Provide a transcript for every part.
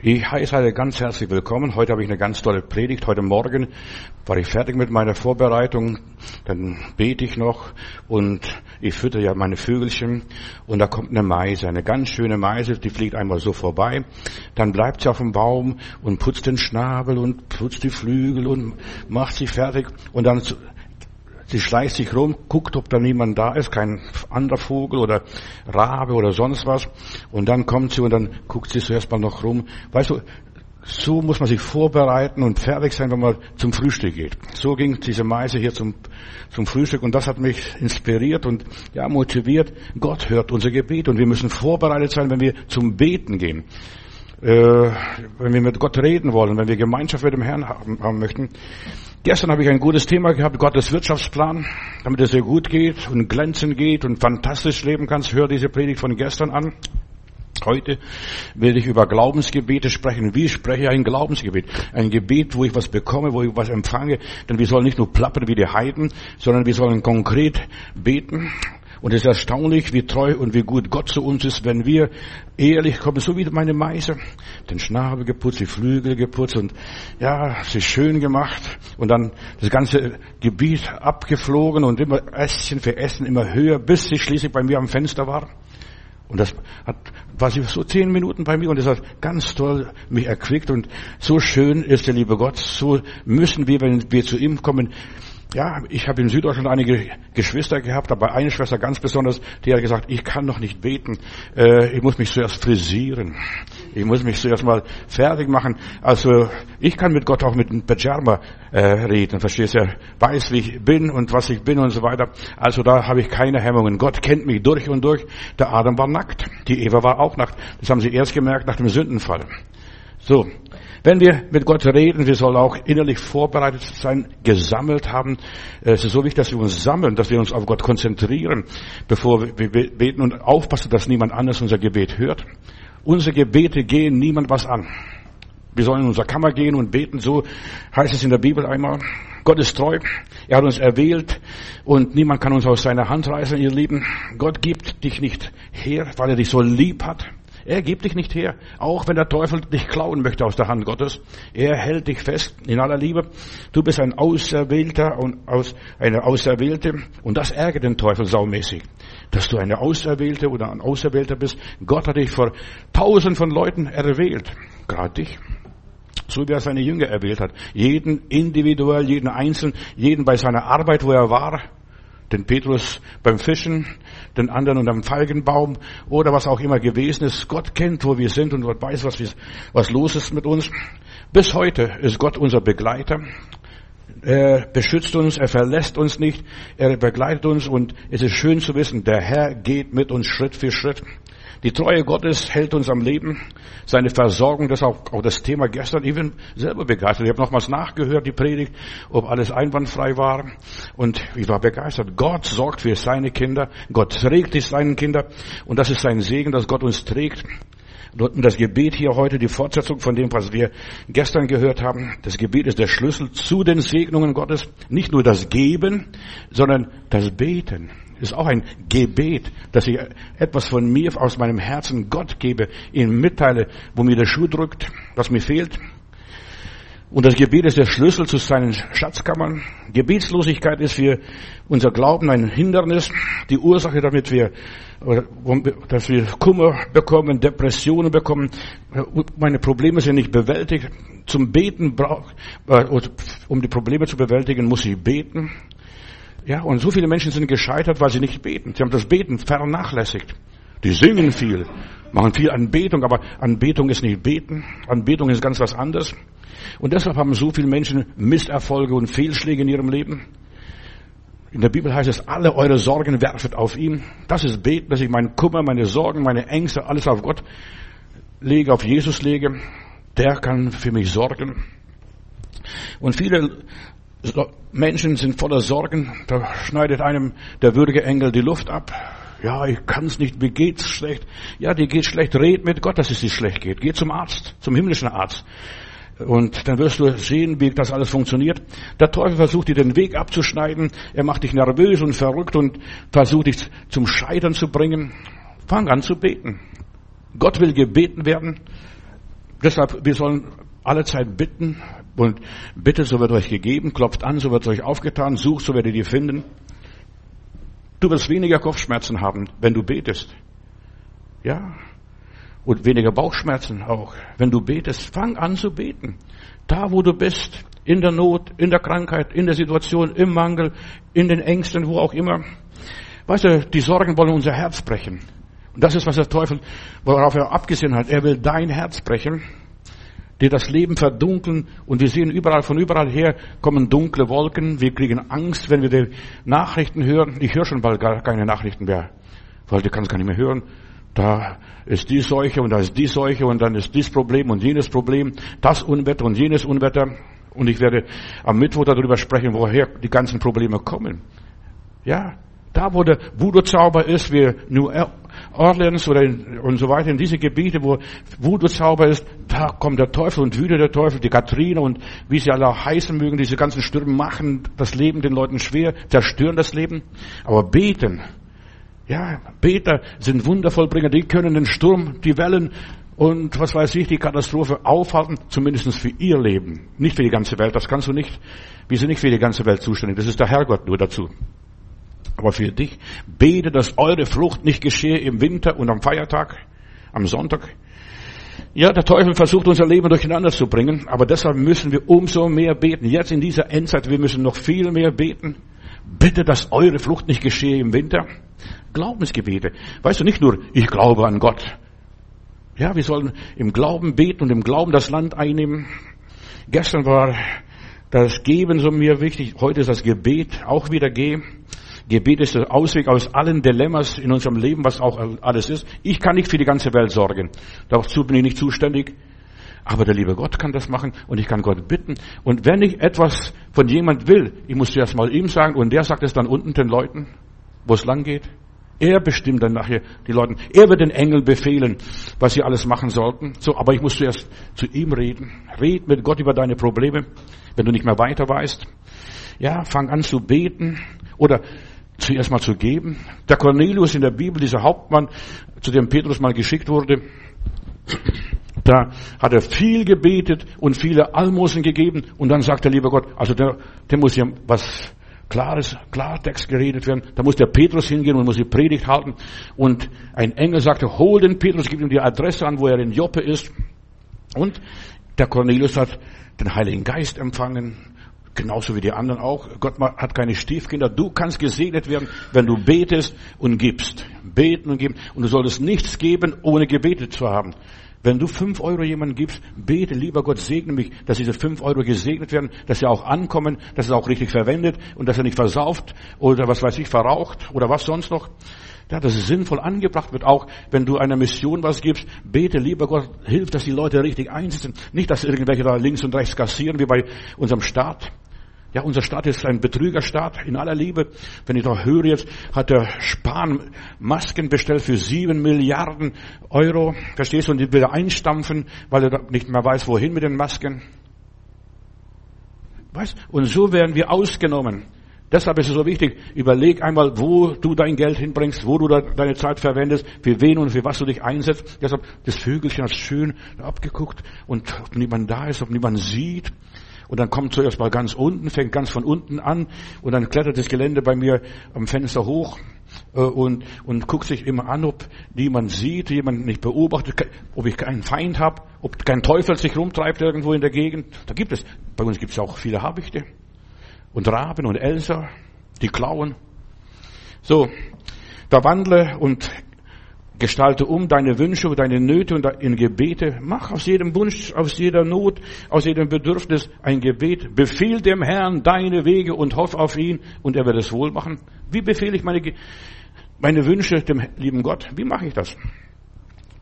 Ich heiße alle ganz herzlich willkommen. Heute habe ich eine ganz tolle Predigt. Heute Morgen war ich fertig mit meiner Vorbereitung. Dann bete ich noch und ich fütter ja meine Vögelchen. Und da kommt eine Meise, eine ganz schöne Meise, die fliegt einmal so vorbei. Dann bleibt sie auf dem Baum und putzt den Schnabel und putzt die Flügel und macht sie fertig. Und dann Sie schleicht sich rum, guckt, ob da niemand da ist, kein anderer Vogel oder Rabe oder sonst was. Und dann kommt sie und dann guckt sie zuerst mal noch rum. Weißt du, so muss man sich vorbereiten und fertig sein, wenn man zum Frühstück geht. So ging diese Meise hier zum, zum Frühstück und das hat mich inspiriert und ja, motiviert. Gott hört unser Gebet und wir müssen vorbereitet sein, wenn wir zum Beten gehen. Äh, wenn wir mit Gott reden wollen, wenn wir Gemeinschaft mit dem Herrn haben, haben möchten, Gestern habe ich ein gutes Thema gehabt, Gottes Wirtschaftsplan, damit es dir gut geht und glänzend geht und fantastisch leben kannst. Hör diese Predigt von gestern an. Heute will ich über Glaubensgebete sprechen. Wie spreche ich ein Glaubensgebet? Ein Gebet, wo ich was bekomme, wo ich was empfange. Denn wir sollen nicht nur plappern wie die Heiden, sondern wir sollen konkret beten. Und es ist erstaunlich, wie treu und wie gut Gott zu uns ist, wenn wir ehrlich kommen, so wie meine Meise, den Schnabel geputzt, die Flügel geputzt und ja, sie schön gemacht. Und dann das ganze Gebiet abgeflogen und immer Ästchen für Essen immer höher, bis sie schließlich bei mir am Fenster war. Und das hat, war sie so zehn Minuten bei mir und das hat ganz toll mich erquickt. Und so schön ist der liebe Gott, so müssen wir, wenn wir zu ihm kommen, ja, ich habe in Süddeutschland einige Geschwister gehabt, aber eine Schwester ganz besonders, die hat gesagt, ich kann noch nicht beten, äh, ich muss mich zuerst frisieren, ich muss mich zuerst mal fertig machen. Also ich kann mit Gott auch mit einem Pyjama äh, reden, verstehst du? Er weiß, wie ich bin und was ich bin und so weiter. Also da habe ich keine Hemmungen. Gott kennt mich durch und durch. Der Adam war nackt, die Eva war auch nackt. Das haben sie erst gemerkt nach dem Sündenfall. So, wenn wir mit Gott reden, wir sollen auch innerlich vorbereitet sein, gesammelt haben. Es ist so wichtig, dass wir uns sammeln, dass wir uns auf Gott konzentrieren, bevor wir beten und aufpassen, dass niemand anders unser Gebet hört. Unsere Gebete gehen niemand was an. Wir sollen in unsere Kammer gehen und beten, so heißt es in der Bibel einmal. Gott ist treu, er hat uns erwählt und niemand kann uns aus seiner Hand reißen, ihr Lieben. Gott gibt dich nicht her, weil er dich so lieb hat. Er gibt dich nicht her, auch wenn der Teufel dich klauen möchte aus der Hand Gottes. Er hält dich fest in aller Liebe. Du bist ein Auserwählter und aus, eine Auserwählte und das ärgert den Teufel saumäßig, dass du eine Auserwählte oder ein Auserwählter bist. Gott hat dich vor tausend von Leuten erwählt, gerade dich so wie er seine Jünger erwählt hat. Jeden individuell, jeden einzeln, jeden bei seiner Arbeit, wo er war, den Petrus beim Fischen, den anderen unter dem Feigenbaum oder was auch immer gewesen ist. Gott kennt, wo wir sind und Gott weiß, was, wir, was los ist mit uns. Bis heute ist Gott unser Begleiter. Er beschützt uns, er verlässt uns nicht, er begleitet uns und es ist schön zu wissen, der Herr geht mit uns Schritt für Schritt. Die Treue Gottes hält uns am Leben. Seine Versorgung, das auch, auch das Thema gestern. Ich bin selber begeistert. Ich habe nochmals nachgehört, die Predigt, ob alles einwandfrei war. Und ich war begeistert. Gott sorgt für seine Kinder. Gott trägt die seinen Kinder. Und das ist sein Segen, dass Gott uns trägt. Das Gebet hier heute, die Fortsetzung von dem, was wir gestern gehört haben. Das Gebet ist der Schlüssel zu den Segnungen Gottes. Nicht nur das Geben, sondern das Beten ist auch ein Gebet, dass ich etwas von mir aus meinem Herzen Gott gebe, ihm mitteile, wo mir der Schuh drückt, was mir fehlt. Und das Gebet ist der Schlüssel zu seinen Schatzkammern. Gebetslosigkeit ist für unser Glauben ein Hindernis, die Ursache, damit wir, dass wir Kummer bekommen, Depressionen bekommen. Meine Probleme sind nicht bewältigt. Zum Beten braucht, äh, um die Probleme zu bewältigen, muss ich beten. Ja, und so viele Menschen sind gescheitert, weil sie nicht beten. Sie haben das Beten vernachlässigt. Die singen viel, machen viel Anbetung, aber Anbetung ist nicht beten. Anbetung ist ganz was anderes. Und deshalb haben so viele Menschen Misserfolge und Fehlschläge in ihrem Leben. In der Bibel heißt es, alle eure Sorgen werfet auf ihn. Das ist beten, dass ich meinen Kummer, meine Sorgen, meine Ängste, alles auf Gott lege, auf Jesus lege. Der kann für mich sorgen. Und viele Menschen sind voller Sorgen. Da schneidet einem der würdige Engel die Luft ab. Ja, ich kann's nicht. Mir geht's schlecht. Ja, dir geht's schlecht. Red mit Gott, dass es dir schlecht geht. Geh zum Arzt, zum himmlischen Arzt. Und dann wirst du sehen, wie das alles funktioniert. Der Teufel versucht dir den Weg abzuschneiden. Er macht dich nervös und verrückt und versucht dich zum Scheitern zu bringen. Fang an zu beten. Gott will gebeten werden. Deshalb, wir sollen alle Zeit bitten und bittet, so wird euch gegeben, klopft an, so wird euch aufgetan, sucht, so werdet ihr finden. Du wirst weniger Kopfschmerzen haben, wenn du betest. Ja. Und weniger Bauchschmerzen auch. Wenn du betest, fang an zu beten. Da, wo du bist, in der Not, in der Krankheit, in der Situation, im Mangel, in den Ängsten, wo auch immer. Weißt du, die Sorgen wollen unser Herz brechen. Und das ist, was der Teufel, worauf er abgesehen hat. Er will dein Herz brechen, dir das Leben verdunkeln. Und wir sehen überall, von überall her kommen dunkle Wolken. Wir kriegen Angst, wenn wir die Nachrichten hören. Ich höre schon bald gar keine Nachrichten mehr, weil du kannst gar nicht mehr hören. Da ist die Seuche und da ist die Seuche und dann ist dies Problem und jenes Problem, das Unwetter und jenes Unwetter. Und ich werde am Mittwoch darüber sprechen, woher die ganzen Probleme kommen. Ja, da wo der Voodoo-Zauber ist, wie New Orleans oder in, und so weiter, in diese Gebiete, wo Voodoo-Zauber ist, da kommt der Teufel und wütet der Teufel, die Katrine und wie sie alle heißen mögen, diese ganzen Stürme machen das Leben den Leuten schwer, zerstören das Leben. Aber beten, ja, Beter sind Wundervollbringer, die können den Sturm, die Wellen und was weiß ich, die Katastrophe aufhalten, zumindest für ihr Leben. Nicht für die ganze Welt, das kannst du nicht. Wir sind nicht für die ganze Welt zuständig, das ist der Herrgott nur dazu. Aber für dich, bete, dass eure Frucht nicht geschehe im Winter und am Feiertag, am Sonntag. Ja, der Teufel versucht unser Leben durcheinander zu bringen, aber deshalb müssen wir umso mehr beten. Jetzt in dieser Endzeit, wir müssen noch viel mehr beten. Bitte, dass eure Frucht nicht geschehe im Winter. Glaubensgebete. Weißt du, nicht nur, ich glaube an Gott. Ja, wir sollen im Glauben beten und im Glauben das Land einnehmen. Gestern war das Geben so mir wichtig. Heute ist das Gebet auch wieder gehen. Gebet ist der Ausweg aus allen Dilemmas in unserem Leben, was auch alles ist. Ich kann nicht für die ganze Welt sorgen. Dazu bin ich nicht zuständig. Aber der liebe Gott kann das machen und ich kann Gott bitten. Und wenn ich etwas von jemand will, ich muss zuerst mal ihm sagen und der sagt es dann unten den Leuten, wo es lang geht. Er bestimmt dann nachher die Leute. Er wird den Engeln befehlen, was sie alles machen sollten. So, aber ich muss zuerst zu ihm reden. Red mit Gott über deine Probleme, wenn du nicht mehr weiter weißt. Ja, fang an zu beten oder zuerst mal zu geben. Der Cornelius in der Bibel, dieser Hauptmann, zu dem Petrus mal geschickt wurde, da hat er viel gebetet und viele Almosen gegeben und dann sagt der liebe Gott, also der, der muss ja was klares, Klartext geredet werden. Da muss der Petrus hingehen und muss die Predigt halten. Und ein Engel sagte, hol den Petrus, gib ihm die Adresse an, wo er in Joppe ist. Und der Cornelius hat den Heiligen Geist empfangen Genauso wie die anderen auch. Gott hat keine Stiefkinder. Du kannst gesegnet werden, wenn du betest und gibst. Beten und geben. Und du solltest nichts geben, ohne gebetet zu haben. Wenn du fünf Euro jemandem gibst, bete, lieber Gott, segne mich, dass diese fünf Euro gesegnet werden, dass sie auch ankommen, dass es auch richtig verwendet und dass er nicht versauft oder was weiß ich, verraucht oder was sonst noch. Ja, dass es sinnvoll angebracht wird, auch wenn du einer Mission was gibst, bete, lieber Gott, hilf, dass die Leute richtig einsetzen. Nicht, dass irgendwelche da links und rechts kassieren, wie bei unserem Staat. Ja, unser Staat ist ein Betrügerstaat in aller Liebe. Wenn ich doch höre jetzt, hat der Spahn Masken bestellt für sieben Milliarden Euro. Verstehst du? Und die will er einstampfen, weil er nicht mehr weiß, wohin mit den Masken. Weißt? Und so werden wir ausgenommen. Deshalb ist es so wichtig, überleg einmal, wo du dein Geld hinbringst, wo du deine Zeit verwendest, für wen und für was du dich einsetzt. Deshalb, das Vögelchen hat schön abgeguckt und ob niemand da ist, ob niemand sieht. Und dann kommt zuerst mal ganz unten, fängt ganz von unten an und dann klettert das Gelände bei mir am Fenster hoch äh, und, und guckt sich immer an, ob niemand sieht, jemand nicht beobachtet, ob ich keinen Feind habe, ob kein Teufel sich rumtreibt irgendwo in der Gegend. Da gibt es, bei uns gibt es auch viele Habichte und Raben und Elser, die klauen. So, da wandle und Gestalte um deine Wünsche, deine Nöte und in Gebete. Mach aus jedem Wunsch, aus jeder Not, aus jedem Bedürfnis ein Gebet. Befehl dem Herrn deine Wege und hoff auf ihn und er wird es wohl machen. Wie befehle ich meine, meine Wünsche dem lieben Gott? Wie mache ich das?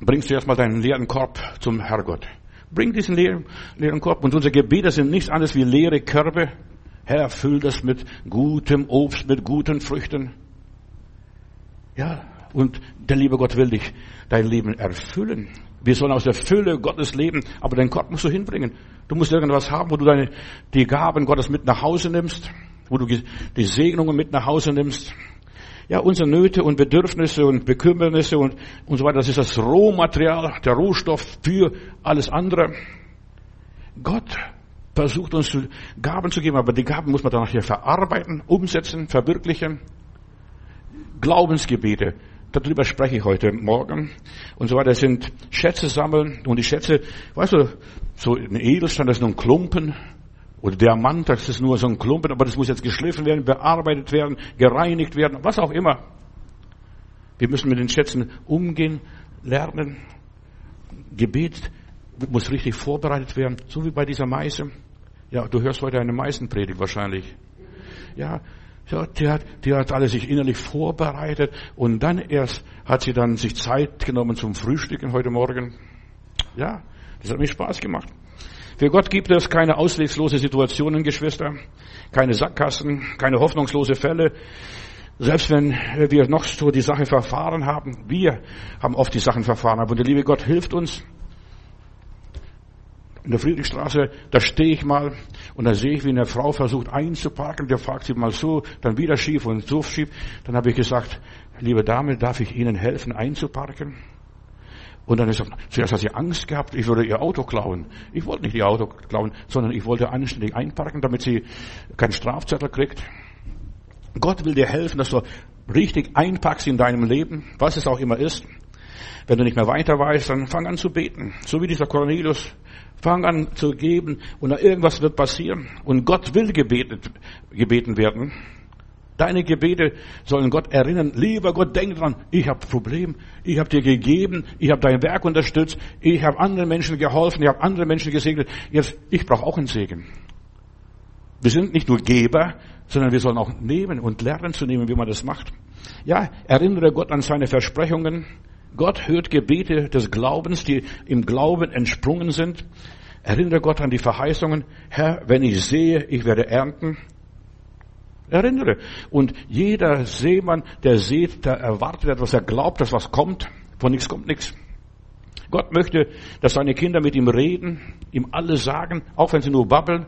Bringst du erstmal deinen leeren Korb zum Herrgott. Bring diesen leeren, leeren Korb. Und unsere Gebete sind nichts anderes wie leere Körbe. Herr, füll das mit gutem Obst, mit guten Früchten. Ja, und der liebe Gott will dich dein Leben erfüllen. Wir sollen aus der Fülle Gottes leben, aber dein Gott musst du hinbringen. Du musst irgendwas haben, wo du deine, die Gaben Gottes mit nach Hause nimmst, wo du die Segnungen mit nach Hause nimmst. Ja, unsere Nöte und Bedürfnisse und Bekümmernisse und, und so weiter, das ist das Rohmaterial, der Rohstoff für alles andere. Gott versucht uns Gaben zu geben, aber die Gaben muss man dann nachher verarbeiten, umsetzen, verwirklichen. Glaubensgebete, darüber spreche ich heute Morgen und so weiter, sind Schätze sammeln und die Schätze, weißt du, so ein Edelstein, das ist nur ein Klumpen oder Diamant, das ist nur so ein Klumpen, aber das muss jetzt geschliffen werden, bearbeitet werden, gereinigt werden, was auch immer. Wir müssen mit den Schätzen umgehen, lernen. Gebet muss richtig vorbereitet werden, so wie bei dieser Meise. Ja, du hörst heute eine Meisenpredigt wahrscheinlich. Ja, ja, die hat, die hat alles sich innerlich vorbereitet und dann erst hat sie dann sich Zeit genommen zum Frühstücken heute Morgen. Ja, das hat mir Spaß gemacht. Für Gott gibt es keine ausweglose Situationen, Geschwister, keine Sackgassen, keine hoffnungslose Fälle. Selbst wenn wir noch so die Sache verfahren haben, wir haben oft die Sachen verfahren, aber der liebe Gott hilft uns in der Friedrichstraße, da stehe ich mal und da sehe ich, wie eine Frau versucht einzuparken. Der fragt sie mal so, dann wieder schief und so schief. Dann habe ich gesagt, liebe Dame, darf ich Ihnen helfen einzuparken? Und dann ist er, zuerst hat sie Angst gehabt, ich würde ihr Auto klauen. Ich wollte nicht ihr Auto klauen, sondern ich wollte anständig einparken, damit sie keinen Strafzettel kriegt. Gott will dir helfen, dass du richtig einpackst in deinem Leben, was es auch immer ist. Wenn du nicht mehr weiter weißt, dann fang an zu beten. So wie dieser Cornelius Fang an zu geben und irgendwas wird passieren. Und Gott will gebetet, gebeten werden. Deine Gebete sollen Gott erinnern. Lieber Gott, denk dran, ich habe Problem, ich habe dir gegeben, ich habe dein Werk unterstützt, ich habe anderen Menschen geholfen, ich habe andere Menschen gesegnet. Jetzt, ich brauche auch einen Segen. Wir sind nicht nur Geber, sondern wir sollen auch nehmen und lernen zu nehmen, wie man das macht. Ja, erinnere Gott an seine Versprechungen. Gott hört Gebete des Glaubens, die im Glauben entsprungen sind. Erinnere Gott an die Verheißungen. Herr, wenn ich sehe, ich werde ernten. Erinnere. Und jeder Seemann, der sieht, der erwartet etwas, er glaubt, dass was kommt. Von nichts kommt nichts. Gott möchte, dass seine Kinder mit ihm reden, ihm alles sagen, auch wenn sie nur babbeln.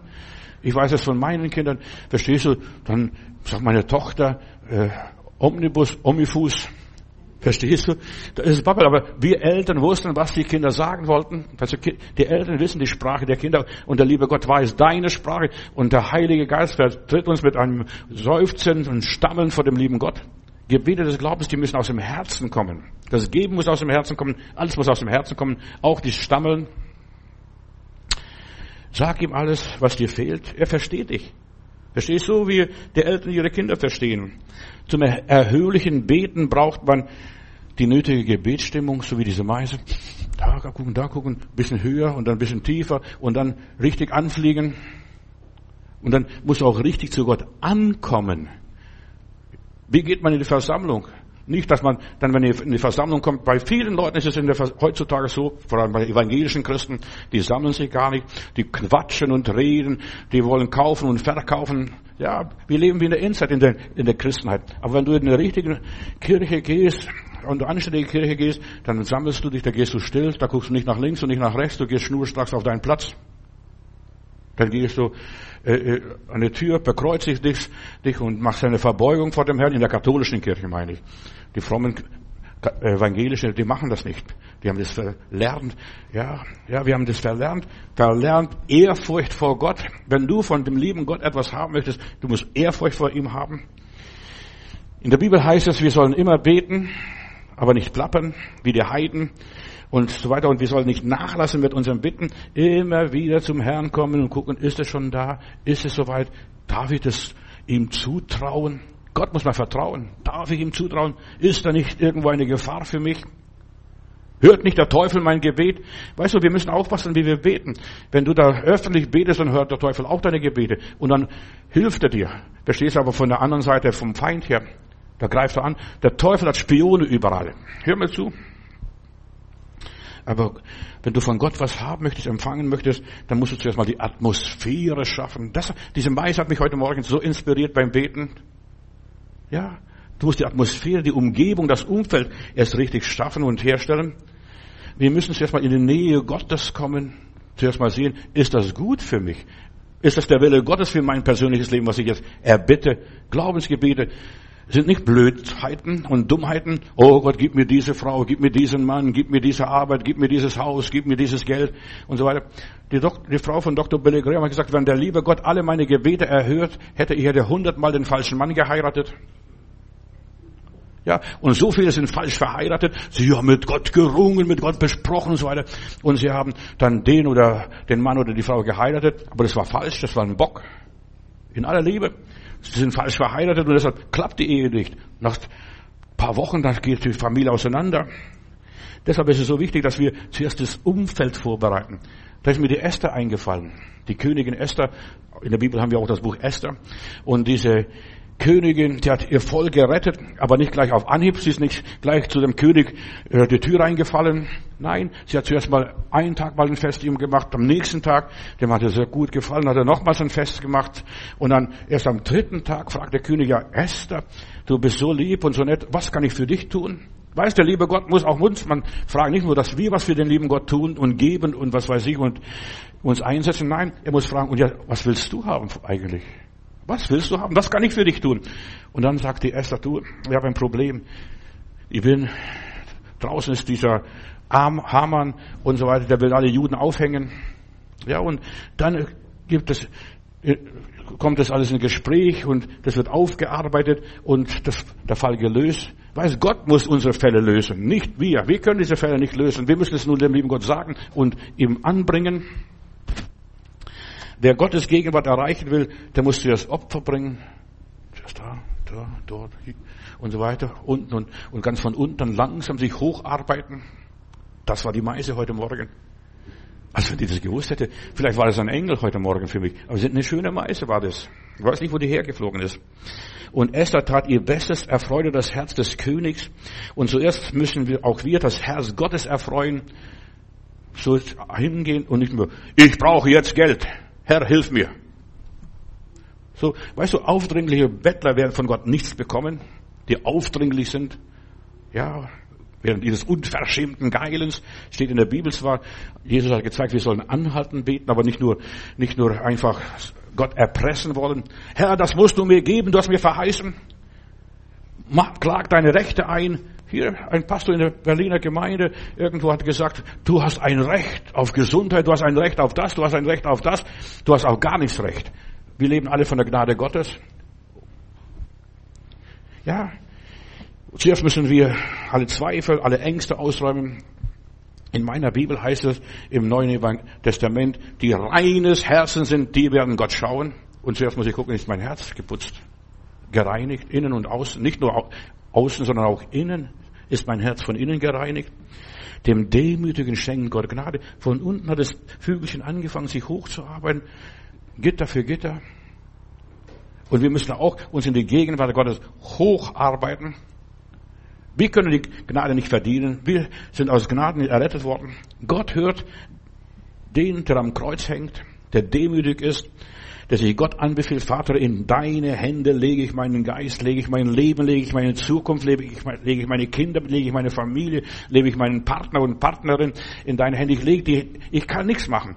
Ich weiß es von meinen Kindern. Verstehst du? Dann sagt meine Tochter, äh, Omnibus, Omnifus, Verstehst du? Das ist Babbel. Aber wir Eltern wussten, was die Kinder sagen wollten. Also die Eltern wissen die Sprache der Kinder und der liebe Gott weiß deine Sprache und der Heilige Geist vertritt uns mit einem Seufzen und Stammeln vor dem lieben Gott. Gebete des Glaubens, die müssen aus dem Herzen kommen. Das Geben muss aus dem Herzen kommen. Alles muss aus dem Herzen kommen. Auch die Stammeln. Sag ihm alles, was dir fehlt. Er versteht dich. Verstehst du, wie die Eltern ihre Kinder verstehen? Zum erhöhlichen Beten braucht man die nötige Gebetsstimmung, so wie diese Meise. Da gucken, da gucken, bisschen höher und dann ein bisschen tiefer und dann richtig anfliegen. Und dann muss auch richtig zu Gott ankommen. Wie geht man in die Versammlung? Nicht, dass man dann, wenn ihr in die Versammlung kommt, bei vielen Leuten ist es der, heutzutage so, vor allem bei evangelischen Christen, die sammeln sich gar nicht, die quatschen und reden, die wollen kaufen und verkaufen. Ja, wir leben wie in der Endzeit in der, in der Christenheit. Aber wenn du in eine richtige Kirche gehst, und du anständige Kirche gehst, dann sammelst du dich, da gehst du still, da guckst du nicht nach links und nicht nach rechts, du gehst schnurstracks auf deinen Platz. Dann gehst du äh, äh, an die Tür, bekreuzigst dich, dich und machst eine Verbeugung vor dem Herrn, in der katholischen Kirche meine ich. Die frommen Evangelischen, die machen das nicht. Die haben das verlernt. Ja, ja, wir haben das verlernt. Verlernt Ehrfurcht vor Gott. Wenn du von dem lieben Gott etwas haben möchtest, du musst Ehrfurcht vor ihm haben. In der Bibel heißt es, wir sollen immer beten, aber nicht plappern, wie die Heiden und so weiter. Und wir sollen nicht nachlassen mit unserem Bitten, immer wieder zum Herrn kommen und gucken, ist es schon da? Ist es soweit? Darf ich das ihm zutrauen? Gott muss man vertrauen. Darf ich ihm zutrauen? Ist da nicht irgendwo eine Gefahr für mich? Hört nicht der Teufel mein Gebet? Weißt du, wir müssen aufpassen, wie wir beten. Wenn du da öffentlich betest, dann hört der Teufel auch deine Gebete. Und dann hilft er dir. Verstehst du aber von der anderen Seite vom Feind her. Da greift er an. Der Teufel hat Spione überall. Hör mir zu. Aber wenn du von Gott was haben möchtest, empfangen möchtest, dann musst du zuerst mal die Atmosphäre schaffen. Das, diese Mais hat mich heute Morgen so inspiriert beim Beten. Ja, du musst die Atmosphäre, die Umgebung, das Umfeld erst richtig schaffen und herstellen. Wir müssen zuerst mal in die Nähe Gottes kommen. Zuerst mal sehen, ist das gut für mich? Ist das der Wille Gottes für mein persönliches Leben, was ich jetzt erbitte? Glaubensgebete. Sind nicht Blödheiten und Dummheiten. Oh Gott, gib mir diese Frau, gib mir diesen Mann, gib mir diese Arbeit, gib mir dieses Haus, gib mir dieses Geld und so weiter. Die, Dok die Frau von Dr. Graham hat gesagt, wenn der liebe Gott alle meine Gebete erhört, hätte ich hätte hundertmal den falschen Mann geheiratet. Ja, und so viele sind falsch verheiratet. Sie haben mit Gott gerungen, mit Gott besprochen und so weiter. Und sie haben dann den oder den Mann oder die Frau geheiratet. Aber das war falsch, das war ein Bock. In aller Liebe. Sie sind falsch verheiratet und deshalb klappt die Ehe nicht. Nach ein paar Wochen, dann geht die Familie auseinander. Deshalb ist es so wichtig, dass wir zuerst das Umfeld vorbereiten. Da ist mir die Esther eingefallen. Die Königin Esther. In der Bibel haben wir auch das Buch Esther. Und diese Königin, die hat ihr Volk gerettet, aber nicht gleich auf Anhieb. Sie ist nicht gleich zu dem König äh, die Tür eingefallen. Nein, sie hat zuerst mal einen Tag mal ein Fest ihm gemacht. Am nächsten Tag, dem hat er sehr gut gefallen, hat er nochmals ein Fest gemacht. Und dann erst am dritten Tag fragt der König, ja Esther, du bist so lieb und so nett, was kann ich für dich tun? Weiß der liebe Gott muss auch uns, man fragt nicht nur, dass wir was für den lieben Gott tun und geben und was weiß ich und uns einsetzen. Nein, er muss fragen, und ja, was willst du haben eigentlich? Was willst du haben? Was kann ich für dich tun? Und dann sagt die Esther, du, ich habe ein Problem. Ich bin, draußen ist dieser Arm, Hamann und so weiter, der will alle Juden aufhängen. Ja, und dann gibt es, kommt das alles in Gespräch und das wird aufgearbeitet und das, der Fall gelöst. Weiß Gott muss unsere Fälle lösen, nicht wir. Wir können diese Fälle nicht lösen. Wir müssen es nur dem lieben Gott sagen und ihm anbringen. Wer Gottes Gegenwart erreichen will, der muss zuerst Opfer bringen. Zuerst da, da, dort, und so weiter. Unten und, und ganz von unten langsam sich hocharbeiten. Das war die Meise heute Morgen. Also wenn die das gewusst hätte, vielleicht war das ein Engel heute Morgen für mich. Aber eine schöne Meise war das. Ich weiß nicht, wo die hergeflogen ist. Und Esther tat ihr Bestes, erfreute das Herz des Königs. Und zuerst müssen wir auch wir das Herz Gottes erfreuen. So hingehen und nicht nur, ich brauche jetzt Geld. Herr, hilf mir. So, weißt du, aufdringliche Bettler werden von Gott nichts bekommen, die aufdringlich sind. Ja, während dieses unverschämten Geilens steht in der Bibel zwar, Jesus hat gezeigt, wir sollen anhalten beten, aber nicht nur, nicht nur einfach Gott erpressen wollen. Herr, das musst du mir geben, du hast mir verheißen. Klag deine Rechte ein. Hier, ein Pastor in der Berliner Gemeinde irgendwo hat gesagt, du hast ein Recht auf Gesundheit, du hast ein Recht auf das, du hast ein Recht auf das, du hast auch gar nichts Recht. Wir leben alle von der Gnade Gottes. Ja, zuerst müssen wir alle Zweifel, alle Ängste ausräumen. In meiner Bibel heißt es im Neuen Testament, die reines Herzen sind, die werden Gott schauen. Und zuerst muss ich gucken, ist mein Herz geputzt, gereinigt, innen und außen, nicht nur außen, sondern auch innen. Ist mein Herz von innen gereinigt? Dem Demütigen schenken Gott Gnade. Von unten hat das Vögelchen angefangen, sich hochzuarbeiten. Gitter für Gitter. Und wir müssen auch uns in die Gegenwart Gottes hocharbeiten. Wir können die Gnade nicht verdienen. Wir sind aus Gnaden errettet worden. Gott hört den, der am Kreuz hängt, der demütig ist, der sich Gott anbefiehlt, Vater, in deine Hände lege ich meinen Geist, lege ich mein Leben, lege ich meine Zukunft, lege ich, lege ich meine Kinder, lege ich meine Familie, lege ich meinen Partner und Partnerin in deine Hände. Ich lege die, ich kann nichts machen.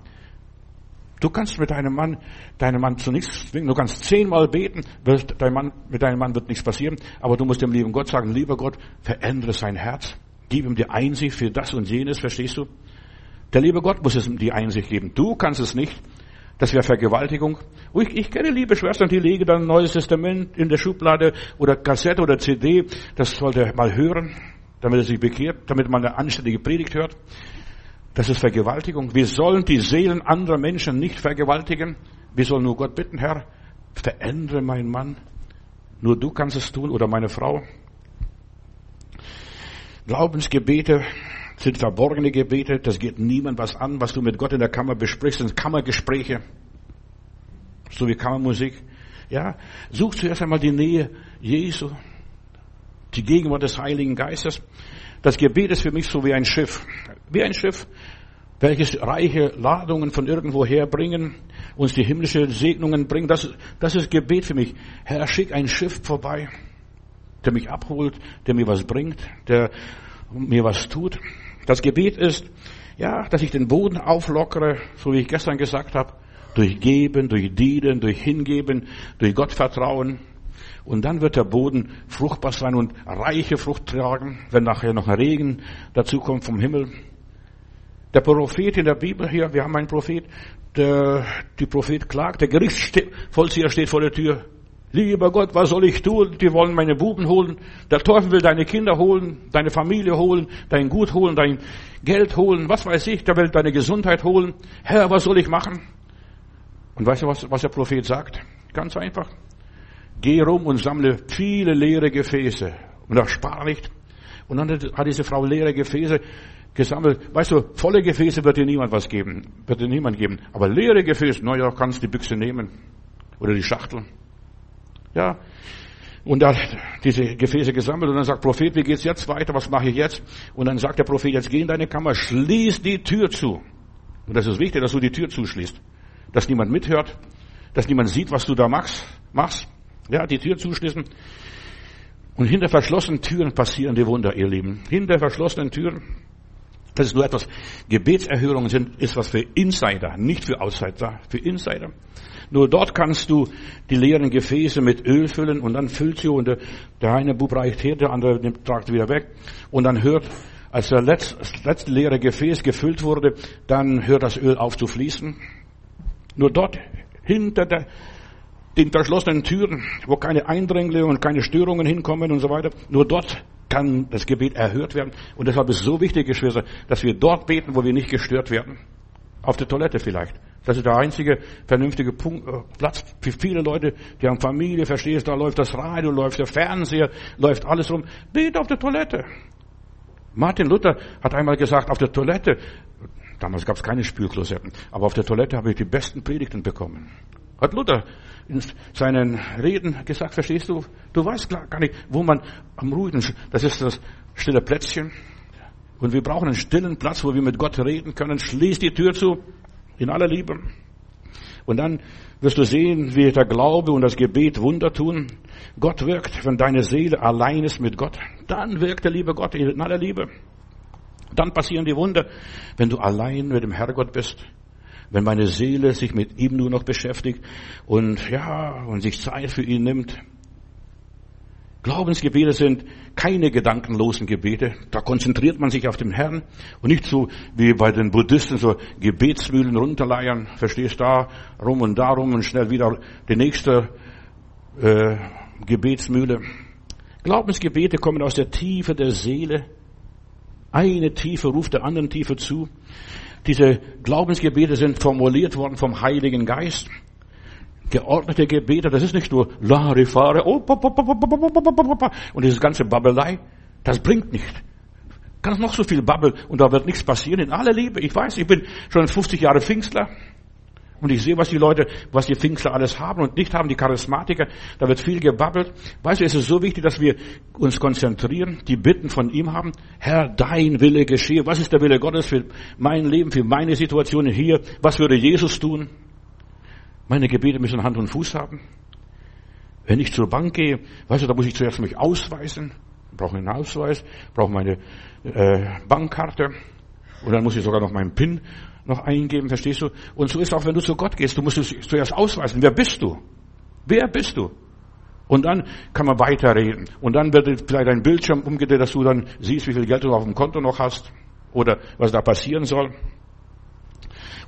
Du kannst mit deinem Mann, deinem Mann zu nichts zwingen. Du kannst zehnmal beten, wird dein Mann, mit deinem Mann wird nichts passieren. Aber du musst dem lieben Gott sagen, lieber Gott, verändere sein Herz. Gib ihm die Einsicht für das und jenes, verstehst du? Der liebe Gott muss es ihm die Einsicht geben. Du kannst es nicht. Das wäre Vergewaltigung. Und ich, ich kenne liebe Schwestern, die legen dann ein Neues Testament in der Schublade oder Kassette oder CD. Das sollte er mal hören, damit er sich bekehrt, damit man eine anständige Predigt hört. Das ist Vergewaltigung. Wir sollen die Seelen anderer Menschen nicht vergewaltigen. Wir sollen nur Gott bitten, Herr, verändere meinen Mann. Nur du kannst es tun oder meine Frau. Glaubensgebete sind verborgene Gebete, das geht niemand was an, was du mit Gott in der Kammer besprichst, sind Kammergespräche, so wie Kammermusik. Ja, such zuerst einmal die Nähe Jesu, die Gegenwart des Heiligen Geistes. Das Gebet ist für mich so wie ein Schiff, wie ein Schiff, welches reiche Ladungen von irgendwo herbringen, uns die himmlische Segnungen bringen. Das, das ist Gebet für mich. Herr, schick ein Schiff vorbei, der mich abholt, der mir was bringt, der mir was tut. Das Gebet ist, ja, dass ich den Boden auflockere, so wie ich gestern gesagt habe, durch Geben, durch Dienen, durch Hingeben, durch Gott vertrauen. Und dann wird der Boden fruchtbar sein und reiche Frucht tragen, wenn nachher noch Regen dazu kommt vom Himmel. Der Prophet in der Bibel hier, wir haben einen Prophet, der, die Prophet klagt, der Gerichtsvollzieher steht vor der Tür. Lieber Gott, was soll ich tun? Die wollen meine Buben holen. Der Teufel will deine Kinder holen, deine Familie holen, dein Gut holen, dein Geld holen, was weiß ich, der will deine Gesundheit holen. Herr, was soll ich machen? Und weißt du, was, was der Prophet sagt? Ganz einfach. Geh rum und sammle viele leere Gefäße. Und das spar nicht. Und dann hat diese Frau leere Gefäße gesammelt. Weißt du, volle Gefäße wird dir niemand was geben. Wird dir niemand geben. Aber leere Gefäße, naja, kannst die Büchse nehmen. Oder die Schachtel. Ja. Und da diese Gefäße gesammelt und dann sagt Prophet, wie geht's jetzt weiter? Was mache ich jetzt? Und dann sagt der Prophet, jetzt geh in deine Kammer, schließ die Tür zu. Und das ist wichtig, dass du die Tür zuschließt. Dass niemand mithört, dass niemand sieht, was du da machst. machst. Ja, die Tür zuschließen. Und hinter verschlossenen Türen passieren die Wunder, ihr Lieben. Hinter verschlossenen Türen. Das ist nur etwas. Gebetserhörungen sind, ist was für Insider, nicht für Outsider, für Insider. Nur dort kannst du die leeren Gefäße mit Öl füllen und dann füllt sie und der, der eine Bub reicht her, der andere nimmt, tragt wieder weg und dann hört, als der letzte, das letzte leere Gefäß gefüllt wurde, dann hört das Öl auf zu fließen. Nur dort hinter der, den verschlossenen Türen, wo keine Eindringlinge und keine Störungen hinkommen und so weiter, nur dort kann das Gebet erhört werden. Und deshalb ist es so wichtig, Geschwister, dass wir dort beten, wo wir nicht gestört werden. Auf der Toilette vielleicht. Das ist der einzige vernünftige Punkt, äh, Platz für viele Leute, die haben Familie, verstehst, da läuft das Radio, läuft der Fernseher, läuft alles rum. Bet auf der Toilette. Martin Luther hat einmal gesagt, auf der Toilette, damals gab es keine Spülklosetten, aber auf der Toilette habe ich die besten Predigten bekommen. Hat Luther in seinen Reden gesagt, verstehst du, du weißt gar nicht, wo man am ruhigen, das ist das stille Plätzchen. Und wir brauchen einen stillen Platz, wo wir mit Gott reden können. Schließ die Tür zu in aller Liebe. Und dann wirst du sehen, wie der Glaube und das Gebet Wunder tun. Gott wirkt, wenn deine Seele allein ist mit Gott. Dann wirkt der liebe Gott in aller Liebe. Dann passieren die Wunder, wenn du allein mit dem Herrgott bist. Wenn meine Seele sich mit ihm nur noch beschäftigt und ja, und sich Zeit für ihn nimmt. Glaubensgebete sind keine gedankenlosen Gebete. Da konzentriert man sich auf den Herrn und nicht so wie bei den Buddhisten so Gebetsmühlen runterleiern. Verstehst da rum und darum und schnell wieder die nächste äh, Gebetsmühle. Glaubensgebete kommen aus der Tiefe der Seele. Eine Tiefe ruft der anderen Tiefe zu. Diese Glaubensgebete sind formuliert worden vom Heiligen Geist geordnete Gebete, das ist nicht nur Larifare, oh, und dieses ganze Babbelei, das bringt nicht. Kann noch so viel Babbel und da wird nichts passieren in aller Liebe. Ich weiß, ich bin schon 50 Jahre Pfingstler und ich sehe, was die Leute, was die Pfingstler alles haben und nicht haben, die Charismatiker, da wird viel gebabbelt. Weißt du, es ist so wichtig, dass wir uns konzentrieren, die Bitten von ihm haben. Herr, dein Wille geschehe. Was ist der Wille Gottes für mein Leben, für meine Situation hier? Was würde Jesus tun? Meine Gebete müssen Hand und Fuß haben. Wenn ich zur Bank gehe, weißt du, da muss ich zuerst mich ausweisen, brauche einen Ausweis, brauche meine äh, Bankkarte und dann muss ich sogar noch meinen PIN noch eingeben, verstehst du? Und so ist auch, wenn du zu Gott gehst, du musst es zuerst ausweisen. Wer bist du? Wer bist du? Und dann kann man weiterreden. Und dann wird vielleicht ein Bildschirm umgedreht, dass du dann siehst, wie viel Geld du auf dem Konto noch hast oder was da passieren soll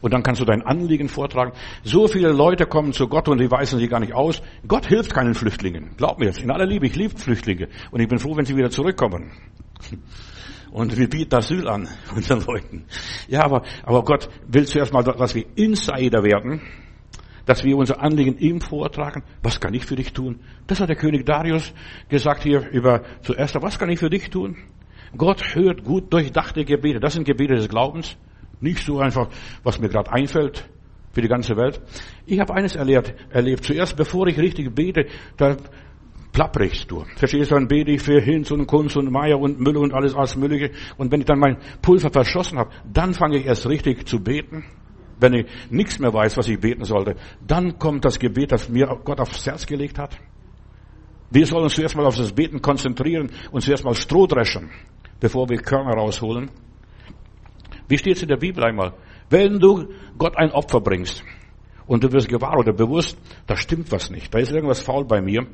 und dann kannst du dein Anliegen vortragen. So viele Leute kommen zu Gott und die weisen sie gar nicht aus. Gott hilft keinen Flüchtlingen. Glaub mir, in aller Liebe, ich liebe Flüchtlinge und ich bin froh, wenn sie wieder zurückkommen. Und wir bieten Asyl an unseren Leuten. Ja, aber, aber Gott will zuerst mal, dass wir Insider werden, dass wir unser Anliegen ihm vortragen. Was kann ich für dich tun? Das hat der König Darius gesagt hier über zuerst. Was kann ich für dich tun? Gott hört gut durchdachte Gebete. Das sind Gebete des Glaubens. Nicht so einfach, was mir gerade einfällt für die ganze Welt. Ich habe eines erlebt, erlebt. Zuerst, bevor ich richtig bete, da plapprichst du. Verstehst du, dann bete ich für Hinz und Kunz und Meier und Müller und alles, alles Mögliche. Und wenn ich dann mein Pulver verschossen habe, dann fange ich erst richtig zu beten. Wenn ich nichts mehr weiß, was ich beten sollte, dann kommt das Gebet, das mir Gott aufs Herz gelegt hat. Wir sollen uns zuerst mal auf das Beten konzentrieren und zuerst mal Stroh dreschen, bevor wir Körner rausholen. Wie steht es in der Bibel einmal? Wenn du Gott ein Opfer bringst und du wirst gewahr oder bewusst, da stimmt was nicht, da ist irgendwas faul bei mir,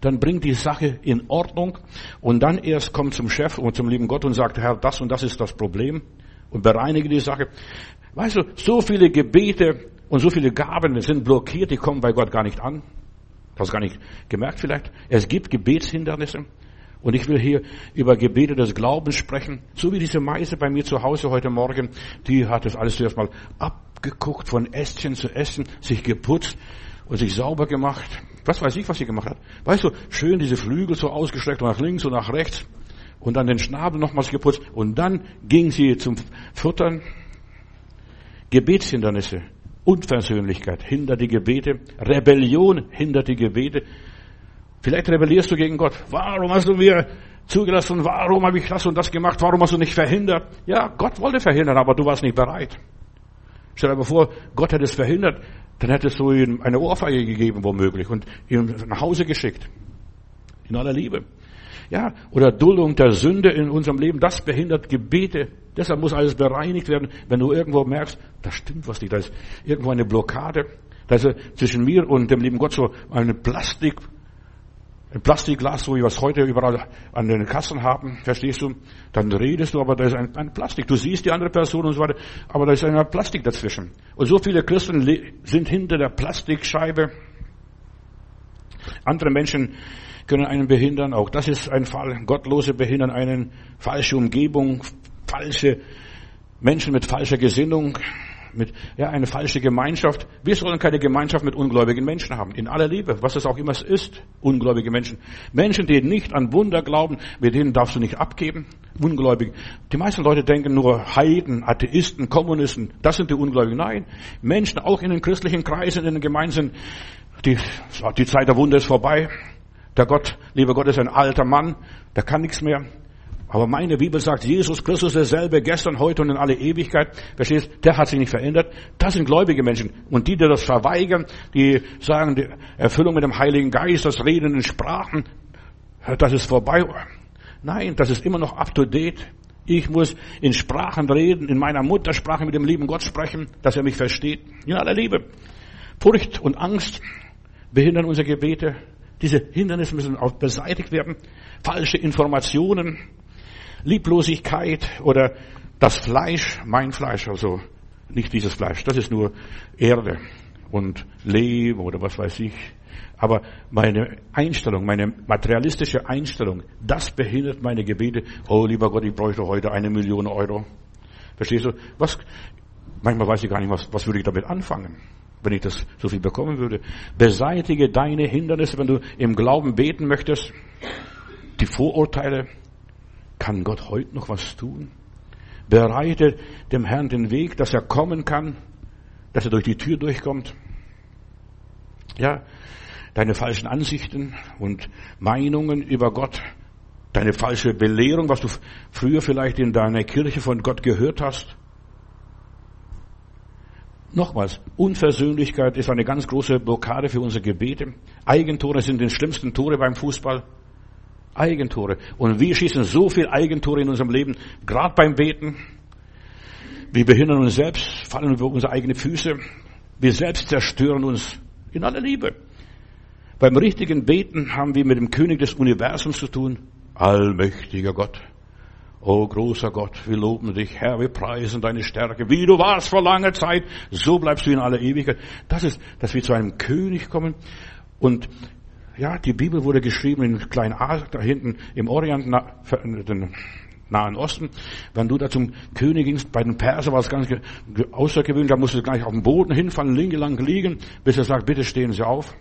dann bring die Sache in Ordnung und dann erst komm zum Chef und zum lieben Gott und sagt, Herr, das und das ist das Problem und bereinige die Sache. Weißt du, so viele Gebete und so viele Gaben sind blockiert, die kommen bei Gott gar nicht an. Hast gar nicht gemerkt vielleicht? Es gibt Gebetshindernisse. Und ich will hier über Gebete des Glaubens sprechen. So wie diese Meise bei mir zu Hause heute Morgen, die hat das alles zuerst mal abgeguckt, von Ästchen zu Ästchen, sich geputzt und sich sauber gemacht. Was weiß ich, was sie gemacht hat. Weißt du, schön diese Flügel so ausgestreckt nach links und nach rechts und dann den Schnabel nochmals geputzt und dann ging sie zum Futtern. Gebetshindernisse, Unversöhnlichkeit hindert die Gebete, Rebellion hindert die Gebete, Vielleicht rebellierst du gegen Gott. Warum hast du mir zugelassen? Warum habe ich das und das gemacht? Warum hast du nicht verhindert? Ja, Gott wollte verhindern, aber du warst nicht bereit. Stell dir mal vor, Gott hätte es verhindert, dann hättest du ihm eine Ohrfeige gegeben, womöglich, und ihn nach Hause geschickt. In aller Liebe. Ja, oder Duldung der Sünde in unserem Leben, das behindert Gebete. Deshalb muss alles bereinigt werden. Wenn du irgendwo merkst, da stimmt was nicht, da ist irgendwo eine Blockade, da ist zwischen mir und dem lieben Gott so eine Plastik, Plastikglas, so wie wir es heute überall an den Kassen haben, verstehst du? Dann redest du, aber da ist ein, ein, Plastik. Du siehst die andere Person und so weiter, aber da ist ein Plastik dazwischen. Und so viele Christen sind hinter der Plastikscheibe. Andere Menschen können einen behindern, auch das ist ein Fall. Gottlose behindern einen, falsche Umgebung, falsche Menschen mit falscher Gesinnung, mit, ja, eine falsche Gemeinschaft. Wir sollen keine Gemeinschaft mit ungläubigen Menschen haben. In aller Liebe, was es auch immer ist, ungläubige Menschen. Menschen, die nicht an Wunder glauben, mit denen darfst du nicht abgeben. Ungläubige. Die meisten Leute denken nur Heiden, Atheisten, Kommunisten, das sind die Ungläubigen. Nein. Menschen, auch in den christlichen Kreisen, in den Gemeinden, die, die Zeit der Wunder ist vorbei. Der Gott, lieber Gott, ist ein alter Mann, der kann nichts mehr. Aber meine Bibel sagt, Jesus Christus derselbe gestern, heute und in alle Ewigkeit. Verstehst? Der hat sich nicht verändert. Das sind gläubige Menschen. Und die, die das verweigern, die sagen, die Erfüllung mit dem Heiligen Geist, das Reden in Sprachen, das ist vorbei. Nein, das ist immer noch up to date. Ich muss in Sprachen reden, in meiner Muttersprache mit dem lieben Gott sprechen, dass er mich versteht. In aller Liebe. Furcht und Angst behindern unsere Gebete. Diese Hindernisse müssen auch beseitigt werden. Falsche Informationen, Lieblosigkeit oder das Fleisch, mein Fleisch, also nicht dieses Fleisch, das ist nur Erde und Lehm oder was weiß ich. Aber meine Einstellung, meine materialistische Einstellung, das behindert meine Gebete. Oh, lieber Gott, ich bräuchte heute eine Million Euro. Verstehst du? Was, manchmal weiß ich gar nicht, was, was würde ich damit anfangen, wenn ich das so viel bekommen würde. Beseitige deine Hindernisse, wenn du im Glauben beten möchtest. Die Vorurteile, kann Gott heute noch was tun? Bereite dem Herrn den Weg, dass er kommen kann, dass er durch die Tür durchkommt. Ja, deine falschen Ansichten und Meinungen über Gott, deine falsche Belehrung, was du früher vielleicht in deiner Kirche von Gott gehört hast. Nochmals, Unversöhnlichkeit ist eine ganz große Blockade für unsere Gebete. Eigentore sind die schlimmsten Tore beim Fußball. Eigentore. Und wir schießen so viel Eigentore in unserem Leben, gerade beim Beten. Wir behindern uns selbst, fallen über unsere eigenen Füße. Wir selbst zerstören uns in aller Liebe. Beim richtigen Beten haben wir mit dem König des Universums zu tun. Allmächtiger Gott. Oh großer Gott, wir loben dich, Herr, wir preisen deine Stärke. Wie du warst vor langer Zeit, so bleibst du in aller Ewigkeit. Das ist, dass wir zu einem König kommen und ja, die Bibel wurde geschrieben in Kleinasien, da hinten im Orient, na, den Nahen Osten. Wenn du da zum König gingst, bei den Perser war es ganz außergewöhnlich, da musst du gleich auf den Boden hinfallen, linke lang liegen, bis er sagt, bitte stehen Sie auf.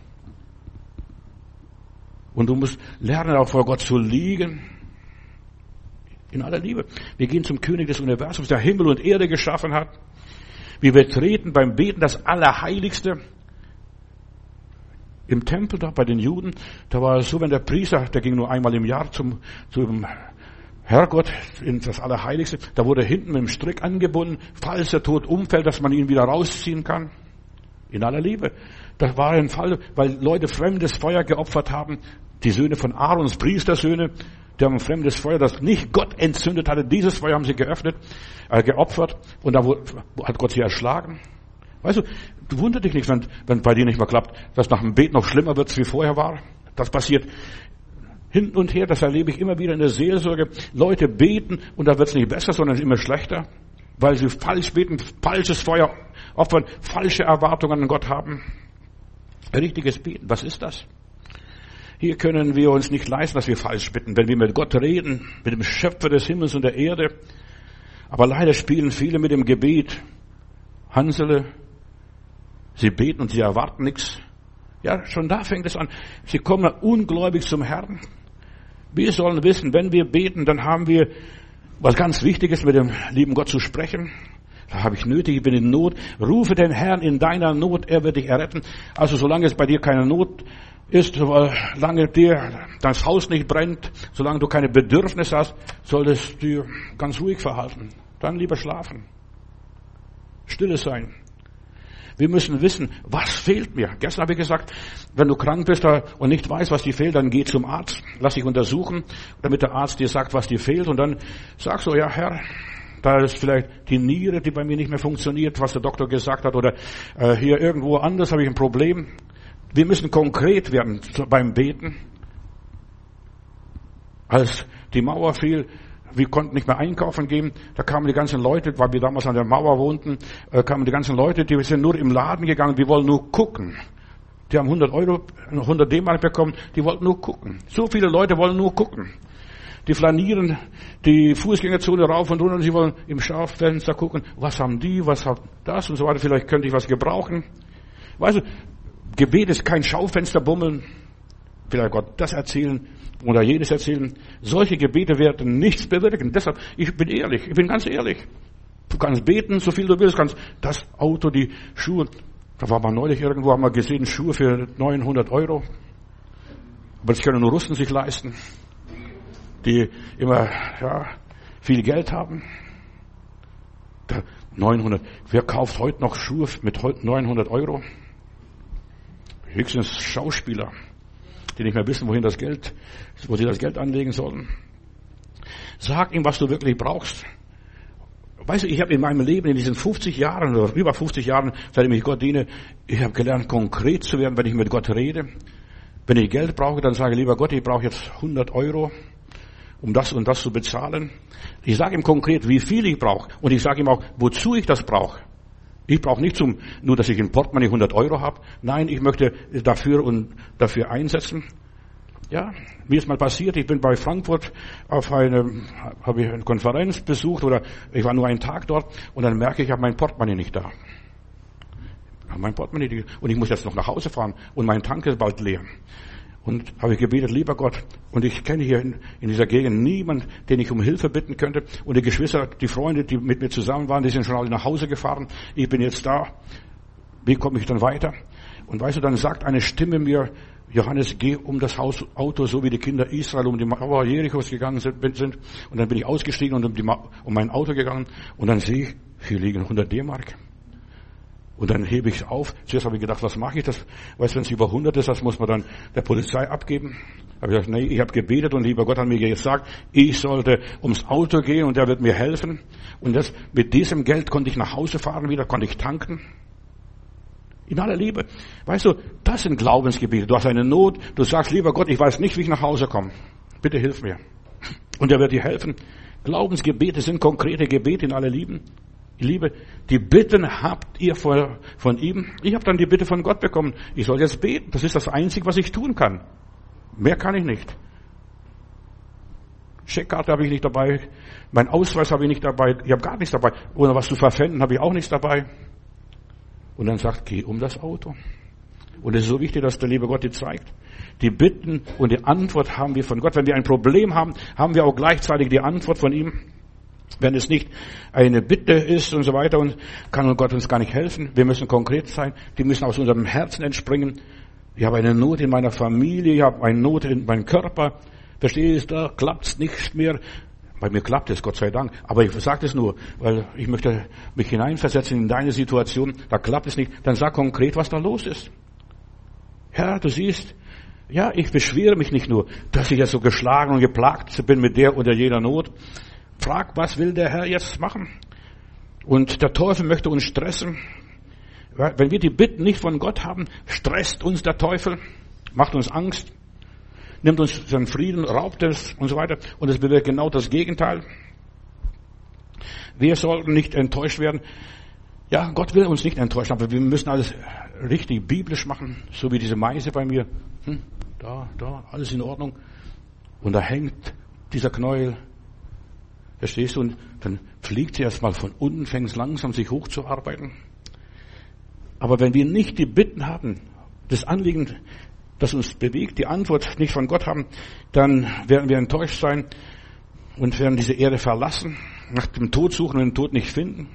Und du musst lernen, auch vor Gott zu liegen. In aller Liebe. Wir gehen zum König des Universums, der Himmel und Erde geschaffen hat. Wir betreten beim Beten das Allerheiligste im Tempel da bei den Juden, da war es so, wenn der Priester, der ging nur einmal im Jahr zum, zum Herrgott in das Allerheiligste, da wurde hinten mit dem Strick angebunden, falls der Tod umfällt, dass man ihn wieder rausziehen kann. In aller Liebe. Das war ein Fall, weil Leute fremdes Feuer geopfert haben. Die Söhne von Aarons Priestersöhne, die haben fremdes Feuer, das nicht Gott entzündet hatte. Dieses Feuer haben sie geöffnet, äh, geopfert und da hat Gott sie erschlagen. Weißt du, Du wundert dich nicht, wenn, wenn bei dir nicht mehr klappt, dass nach dem Beten noch schlimmer wird, wie vorher war. Das passiert hin und her, das erlebe ich immer wieder in der Seelsorge. Leute beten und da wird es nicht besser, sondern immer schlechter, weil sie falsch beten, falsches Feuer opfern, falsche Erwartungen an Gott haben. Richtiges Beten, was ist das? Hier können wir uns nicht leisten, dass wir falsch bitten, wenn wir mit Gott reden, mit dem Schöpfer des Himmels und der Erde. Aber leider spielen viele mit dem Gebet Hansele. Sie beten und sie erwarten nichts. Ja, schon da fängt es an. Sie kommen ungläubig zum Herrn. Wir sollen wissen, wenn wir beten, dann haben wir was ganz Wichtiges mit dem lieben Gott zu sprechen. Da habe ich nötig, ich bin in Not. Rufe den Herrn in deiner Not, er wird dich erretten. Also solange es bei dir keine Not ist, solange dir das Haus nicht brennt, solange du keine Bedürfnisse hast, solltest du ganz ruhig verhalten. Dann lieber schlafen. Stille sein. Wir müssen wissen, was fehlt mir. Gestern habe ich gesagt, wenn du krank bist und nicht weißt, was dir fehlt, dann geh zum Arzt, lass dich untersuchen, damit der Arzt dir sagt, was dir fehlt und dann sagst du, ja Herr, da ist vielleicht die Niere, die bei mir nicht mehr funktioniert, was der Doktor gesagt hat, oder äh, hier irgendwo anders habe ich ein Problem. Wir müssen konkret werden beim Beten. Als die Mauer fiel, wir konnten nicht mehr einkaufen gehen. Da kamen die ganzen Leute, weil wir damals an der Mauer wohnten, äh, kamen die ganzen Leute, die sind nur im Laden gegangen, die wollen nur gucken. Die haben 100 Euro, 100 D-Mark bekommen, die wollten nur gucken. So viele Leute wollen nur gucken. Die flanieren die Fußgängerzone rauf und runter und sie wollen im Schaufenster gucken, was haben die, was hat das und so weiter, vielleicht könnte ich was gebrauchen. Weißt du, Gebet ist kein Schaufensterbummeln, vielleicht Gott das erzählen, oder jedes erzählen. Solche Gebete werden nichts bewirken. Deshalb, ich bin ehrlich, ich bin ganz ehrlich. Du kannst beten, so viel du willst, kannst das Auto, die Schuhe. Da war mal neulich irgendwo, haben wir gesehen, Schuhe für 900 Euro. Aber das können nur Russen sich leisten, die immer, ja, viel Geld haben. Da 900. Wer kauft heute noch Schuhe mit 900 Euro? Höchstens Schauspieler die nicht mehr wissen, wohin das Geld, wo sie das Geld anlegen sollen. Sag ihm, was du wirklich brauchst. Weißt du, ich habe in meinem Leben, in diesen 50 Jahren oder über 50 Jahren, seitdem ich Gott diene, ich habe gelernt, konkret zu werden, wenn ich mit Gott rede. Wenn ich Geld brauche, dann sage ich, lieber Gott, ich brauche jetzt 100 Euro, um das und das zu bezahlen. Ich sage ihm konkret, wie viel ich brauche. Und ich sage ihm auch, wozu ich das brauche. Ich brauche nicht zum, nur, dass ich im Portemonnaie 100 Euro habe. Nein, ich möchte dafür und dafür einsetzen. Ja, mir ist mal passiert, ich bin bei Frankfurt auf eine, habe ich eine Konferenz besucht oder ich war nur einen Tag dort und dann merke ich, ich habe mein Portemonnaie nicht da. Mein Portemonnaie, und ich muss jetzt noch nach Hause fahren und mein Tank ist bald leer. Und habe ich gebetet, lieber Gott, und ich kenne hier in, in, dieser Gegend niemand, den ich um Hilfe bitten könnte. Und die Geschwister, die Freunde, die mit mir zusammen waren, die sind schon alle nach Hause gefahren. Ich bin jetzt da. Wie komme ich dann weiter? Und weißt du, dann sagt eine Stimme mir, Johannes, geh um das Haus, Auto, so wie die Kinder Israel um die Mauer Jerichos gegangen sind. Und dann bin ich ausgestiegen und um, die, um mein Auto gegangen. Und dann sehe ich, hier liegen 100 D-Mark. Und dann hebe ich es auf. Zuerst habe ich gedacht, was mache ich das? Weißt du, wenn es über 100 ist, das muss man dann der Polizei abgeben. Habe ich gesagt, nee, ich habe gebetet und lieber Gott hat mir gesagt, ich sollte ums Auto gehen und er wird mir helfen. Und das, mit diesem Geld konnte ich nach Hause fahren wieder, konnte ich tanken. In aller Liebe. Weißt du, das sind Glaubensgebiete. Du hast eine Not, du sagst, lieber Gott, ich weiß nicht, wie ich nach Hause komme. Bitte hilf mir. Und er wird dir helfen. Glaubensgebete sind konkrete Gebete in aller Liebe. Liebe, die Bitten habt ihr von ihm. Ich habe dann die Bitte von Gott bekommen. Ich soll jetzt beten. Das ist das Einzige, was ich tun kann. Mehr kann ich nicht. Checkkarte habe ich nicht dabei. Mein Ausweis habe ich nicht dabei. Ich habe gar nichts dabei. Oder was zu verpfänden habe ich auch nichts dabei. Und dann sagt, geh um das Auto. Und es ist so wichtig, dass der liebe Gott dir zeigt. Die Bitten und die Antwort haben wir von Gott. Wenn wir ein Problem haben, haben wir auch gleichzeitig die Antwort von ihm. Wenn es nicht eine Bitte ist und so weiter, und kann Gott uns gar nicht helfen. Wir müssen konkret sein. Die müssen aus unserem Herzen entspringen. Ich habe eine Not in meiner Familie, ich habe eine Not in meinem Körper. Verstehst du, da klappt's nicht mehr. Bei mir klappt es, Gott sei Dank. Aber ich sage das nur, weil ich möchte mich hineinversetzen in deine Situation. Da klappt es nicht. Dann sag konkret, was da los ist. Herr, du siehst, ja, ich beschwere mich nicht nur, dass ich ja so geschlagen und geplagt bin mit der oder jener Not. Frag, was will der Herr jetzt machen? Und der Teufel möchte uns stressen. Wenn wir die Bitten nicht von Gott haben, stresst uns der Teufel, macht uns Angst, nimmt uns den Frieden, raubt es und so weiter. Und es bewirkt genau das Gegenteil. Wir sollten nicht enttäuscht werden. Ja, Gott will uns nicht enttäuschen, aber wir müssen alles richtig biblisch machen, so wie diese Meise bei mir. Hm, da, da, alles in Ordnung. Und da hängt dieser Knäuel. Verstehst du? Und dann fliegt sie erstmal von unten, fängt langsam sich hochzuarbeiten. Aber wenn wir nicht die Bitten haben, das Anliegen, das uns bewegt, die Antwort nicht von Gott haben, dann werden wir enttäuscht sein und werden diese Erde verlassen, nach dem Tod suchen und den Tod nicht finden.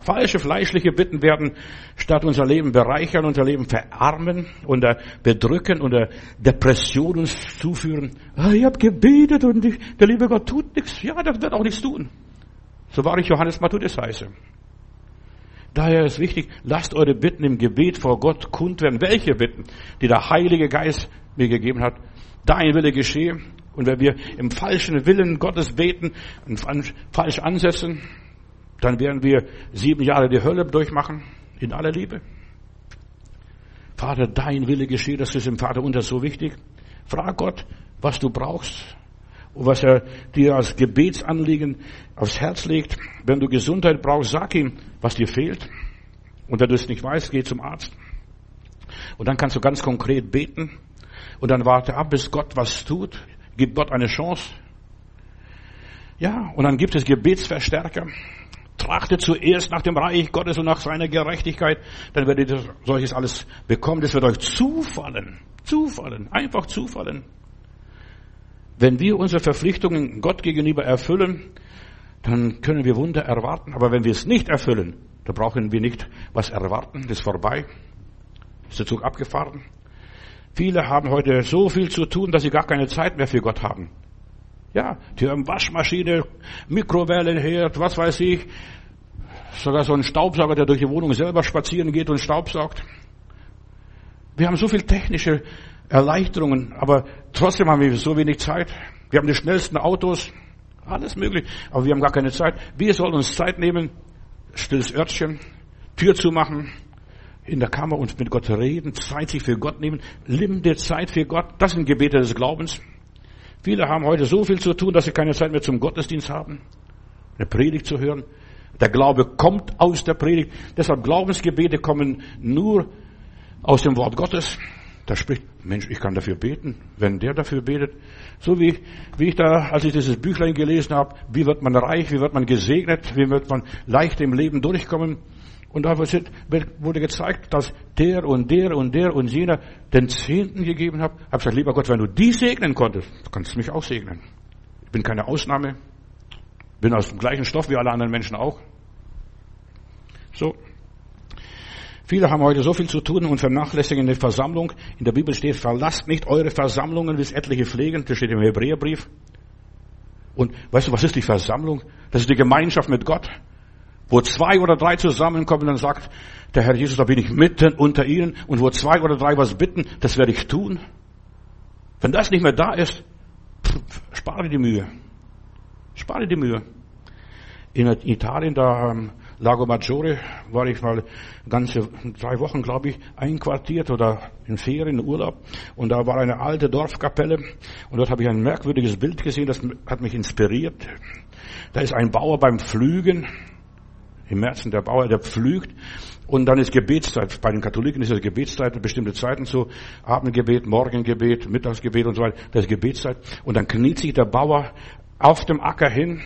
Falsche fleischliche Bitten werden statt unser Leben bereichern, unser Leben verarmen und bedrücken und Depression uns zuführen. Ah, ich habe gebetet und ich, der liebe Gott tut nichts. Ja, das wird auch nichts tun. So war ich Johannes Matthäus heiße. Daher ist wichtig, lasst eure Bitten im Gebet vor Gott kund werden. Welche Bitten, die der Heilige Geist mir gegeben hat. Dein Wille geschehe. Und wenn wir im falschen Willen Gottes beten und falsch ansetzen, dann werden wir sieben Jahre die Hölle durchmachen, in aller Liebe. Vater, dein Wille geschehe, das ist im Vater unter so wichtig. Frag Gott, was du brauchst und was er dir als Gebetsanliegen aufs Herz legt. Wenn du Gesundheit brauchst, sag ihm, was dir fehlt. Und wenn du es nicht weißt, geh zum Arzt. Und dann kannst du ganz konkret beten. Und dann warte ab, bis Gott was tut. Gib Gott eine Chance. Ja, und dann gibt es Gebetsverstärker. Trachte zuerst nach dem Reich Gottes und nach seiner Gerechtigkeit, dann werdet ihr solches alles bekommen. Das wird euch zufallen. Zufallen. Einfach zufallen. Wenn wir unsere Verpflichtungen Gott gegenüber erfüllen, dann können wir Wunder erwarten. Aber wenn wir es nicht erfüllen, dann brauchen wir nicht was erwarten. Das ist vorbei. Ist der Zug abgefahren. Viele haben heute so viel zu tun, dass sie gar keine Zeit mehr für Gott haben. Ja, die haben Waschmaschine, Mikrowellenherd, was weiß ich. Sogar so ein Staubsauger, der durch die Wohnung selber spazieren geht und staubsaugt. Wir haben so viel technische Erleichterungen, aber trotzdem haben wir so wenig Zeit. Wir haben die schnellsten Autos, alles möglich, aber wir haben gar keine Zeit. Wir sollen uns Zeit nehmen, stilles Örtchen, Tür zu machen, in der Kammer und mit Gott reden, Zeit sich für Gott nehmen, nimm Zeit für Gott. Das sind Gebete des Glaubens. Viele haben heute so viel zu tun, dass sie keine Zeit mehr zum Gottesdienst haben, eine Predigt zu hören. Der Glaube kommt aus der Predigt. Deshalb Glaubensgebete kommen nur aus dem Wort Gottes. Da spricht, Mensch, ich kann dafür beten, wenn der dafür betet. So wie, wie ich da, als ich dieses Büchlein gelesen habe, wie wird man reich, wie wird man gesegnet, wie wird man leicht im Leben durchkommen. Und da wurde gezeigt, dass der und der und der und jener den Zehnten gegeben hat. Ich habe gesagt, lieber Gott, wenn du die segnen konntest, kannst du mich auch segnen. Ich bin keine Ausnahme. Bin aus dem gleichen Stoff wie alle anderen Menschen auch. So. Viele haben heute so viel zu tun und vernachlässigen die Versammlung. In der Bibel steht, verlasst nicht eure Versammlungen, wie es etliche pflegen. Das steht im Hebräerbrief. Und weißt du, was ist die Versammlung? Das ist die Gemeinschaft mit Gott. Wo zwei oder drei zusammenkommen, dann sagt der Herr Jesus, da bin ich mitten unter ihnen. Und wo zwei oder drei was bitten, das werde ich tun. Wenn das nicht mehr da ist, spare die Mühe. Spare die Mühe. In Italien, da ähm, Lago Maggiore war ich mal ganze drei Wochen, glaube ich, einquartiert oder in Ferien, in Urlaub. Und da war eine alte Dorfkapelle. Und dort habe ich ein merkwürdiges Bild gesehen, das hat mich inspiriert. Da ist ein Bauer beim Pflügen. Im Märzen der Bauer, der pflügt. Und dann ist Gebetszeit. Bei den Katholiken ist es Gebetszeit, bestimmte Zeiten so. Abendgebet, Morgengebet, Mittagsgebet und so weiter. Das ist Gebetszeit. Und dann kniet sich der Bauer auf dem Acker hin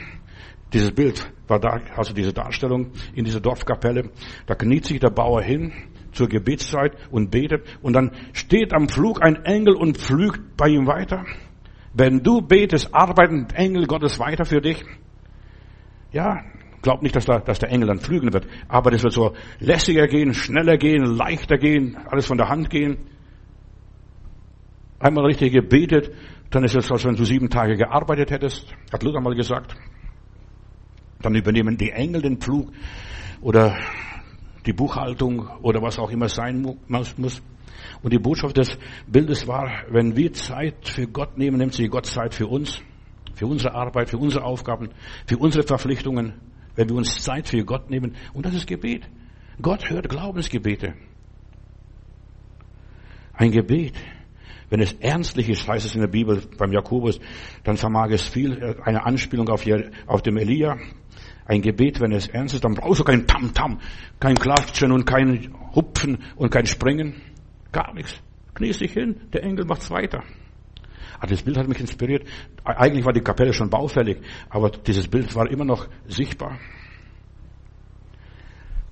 dieses Bild war da, also diese Darstellung in dieser Dorfkapelle. Da kniet sich der Bauer hin zur Gebetszeit und betet und dann steht am Flug ein Engel und pflügt bei ihm weiter. Wenn du betest, arbeiten Engel Gottes weiter für dich. Ja, glaub nicht, dass, da, dass der Engel dann flügen wird, aber das wird so lässiger gehen, schneller gehen, leichter gehen, alles von der Hand gehen. Einmal richtig gebetet, dann ist es, als wenn du sieben Tage gearbeitet hättest, hat Luther mal gesagt. Dann übernehmen die Engel den Pflug oder die Buchhaltung oder was auch immer sein muss. Und die Botschaft des Bildes war, wenn wir Zeit für Gott nehmen, nimmt sich Gott Zeit für uns, für unsere Arbeit, für unsere Aufgaben, für unsere Verpflichtungen, wenn wir uns Zeit für Gott nehmen. Und das ist Gebet. Gott hört Glaubensgebete. Ein Gebet, wenn es ernstlich ist, heißt es in der Bibel beim Jakobus, dann vermag es viel, eine Anspielung auf, auf dem Elia. Ein Gebet, wenn es ernst ist, dann brauchst du kein Tam-Tam, kein Klatschen und kein Hupfen und kein Springen. Gar nichts. Kniest dich hin, der Engel macht's weiter. Ah, das Bild hat mich inspiriert. Eigentlich war die Kapelle schon baufällig, aber dieses Bild war immer noch sichtbar.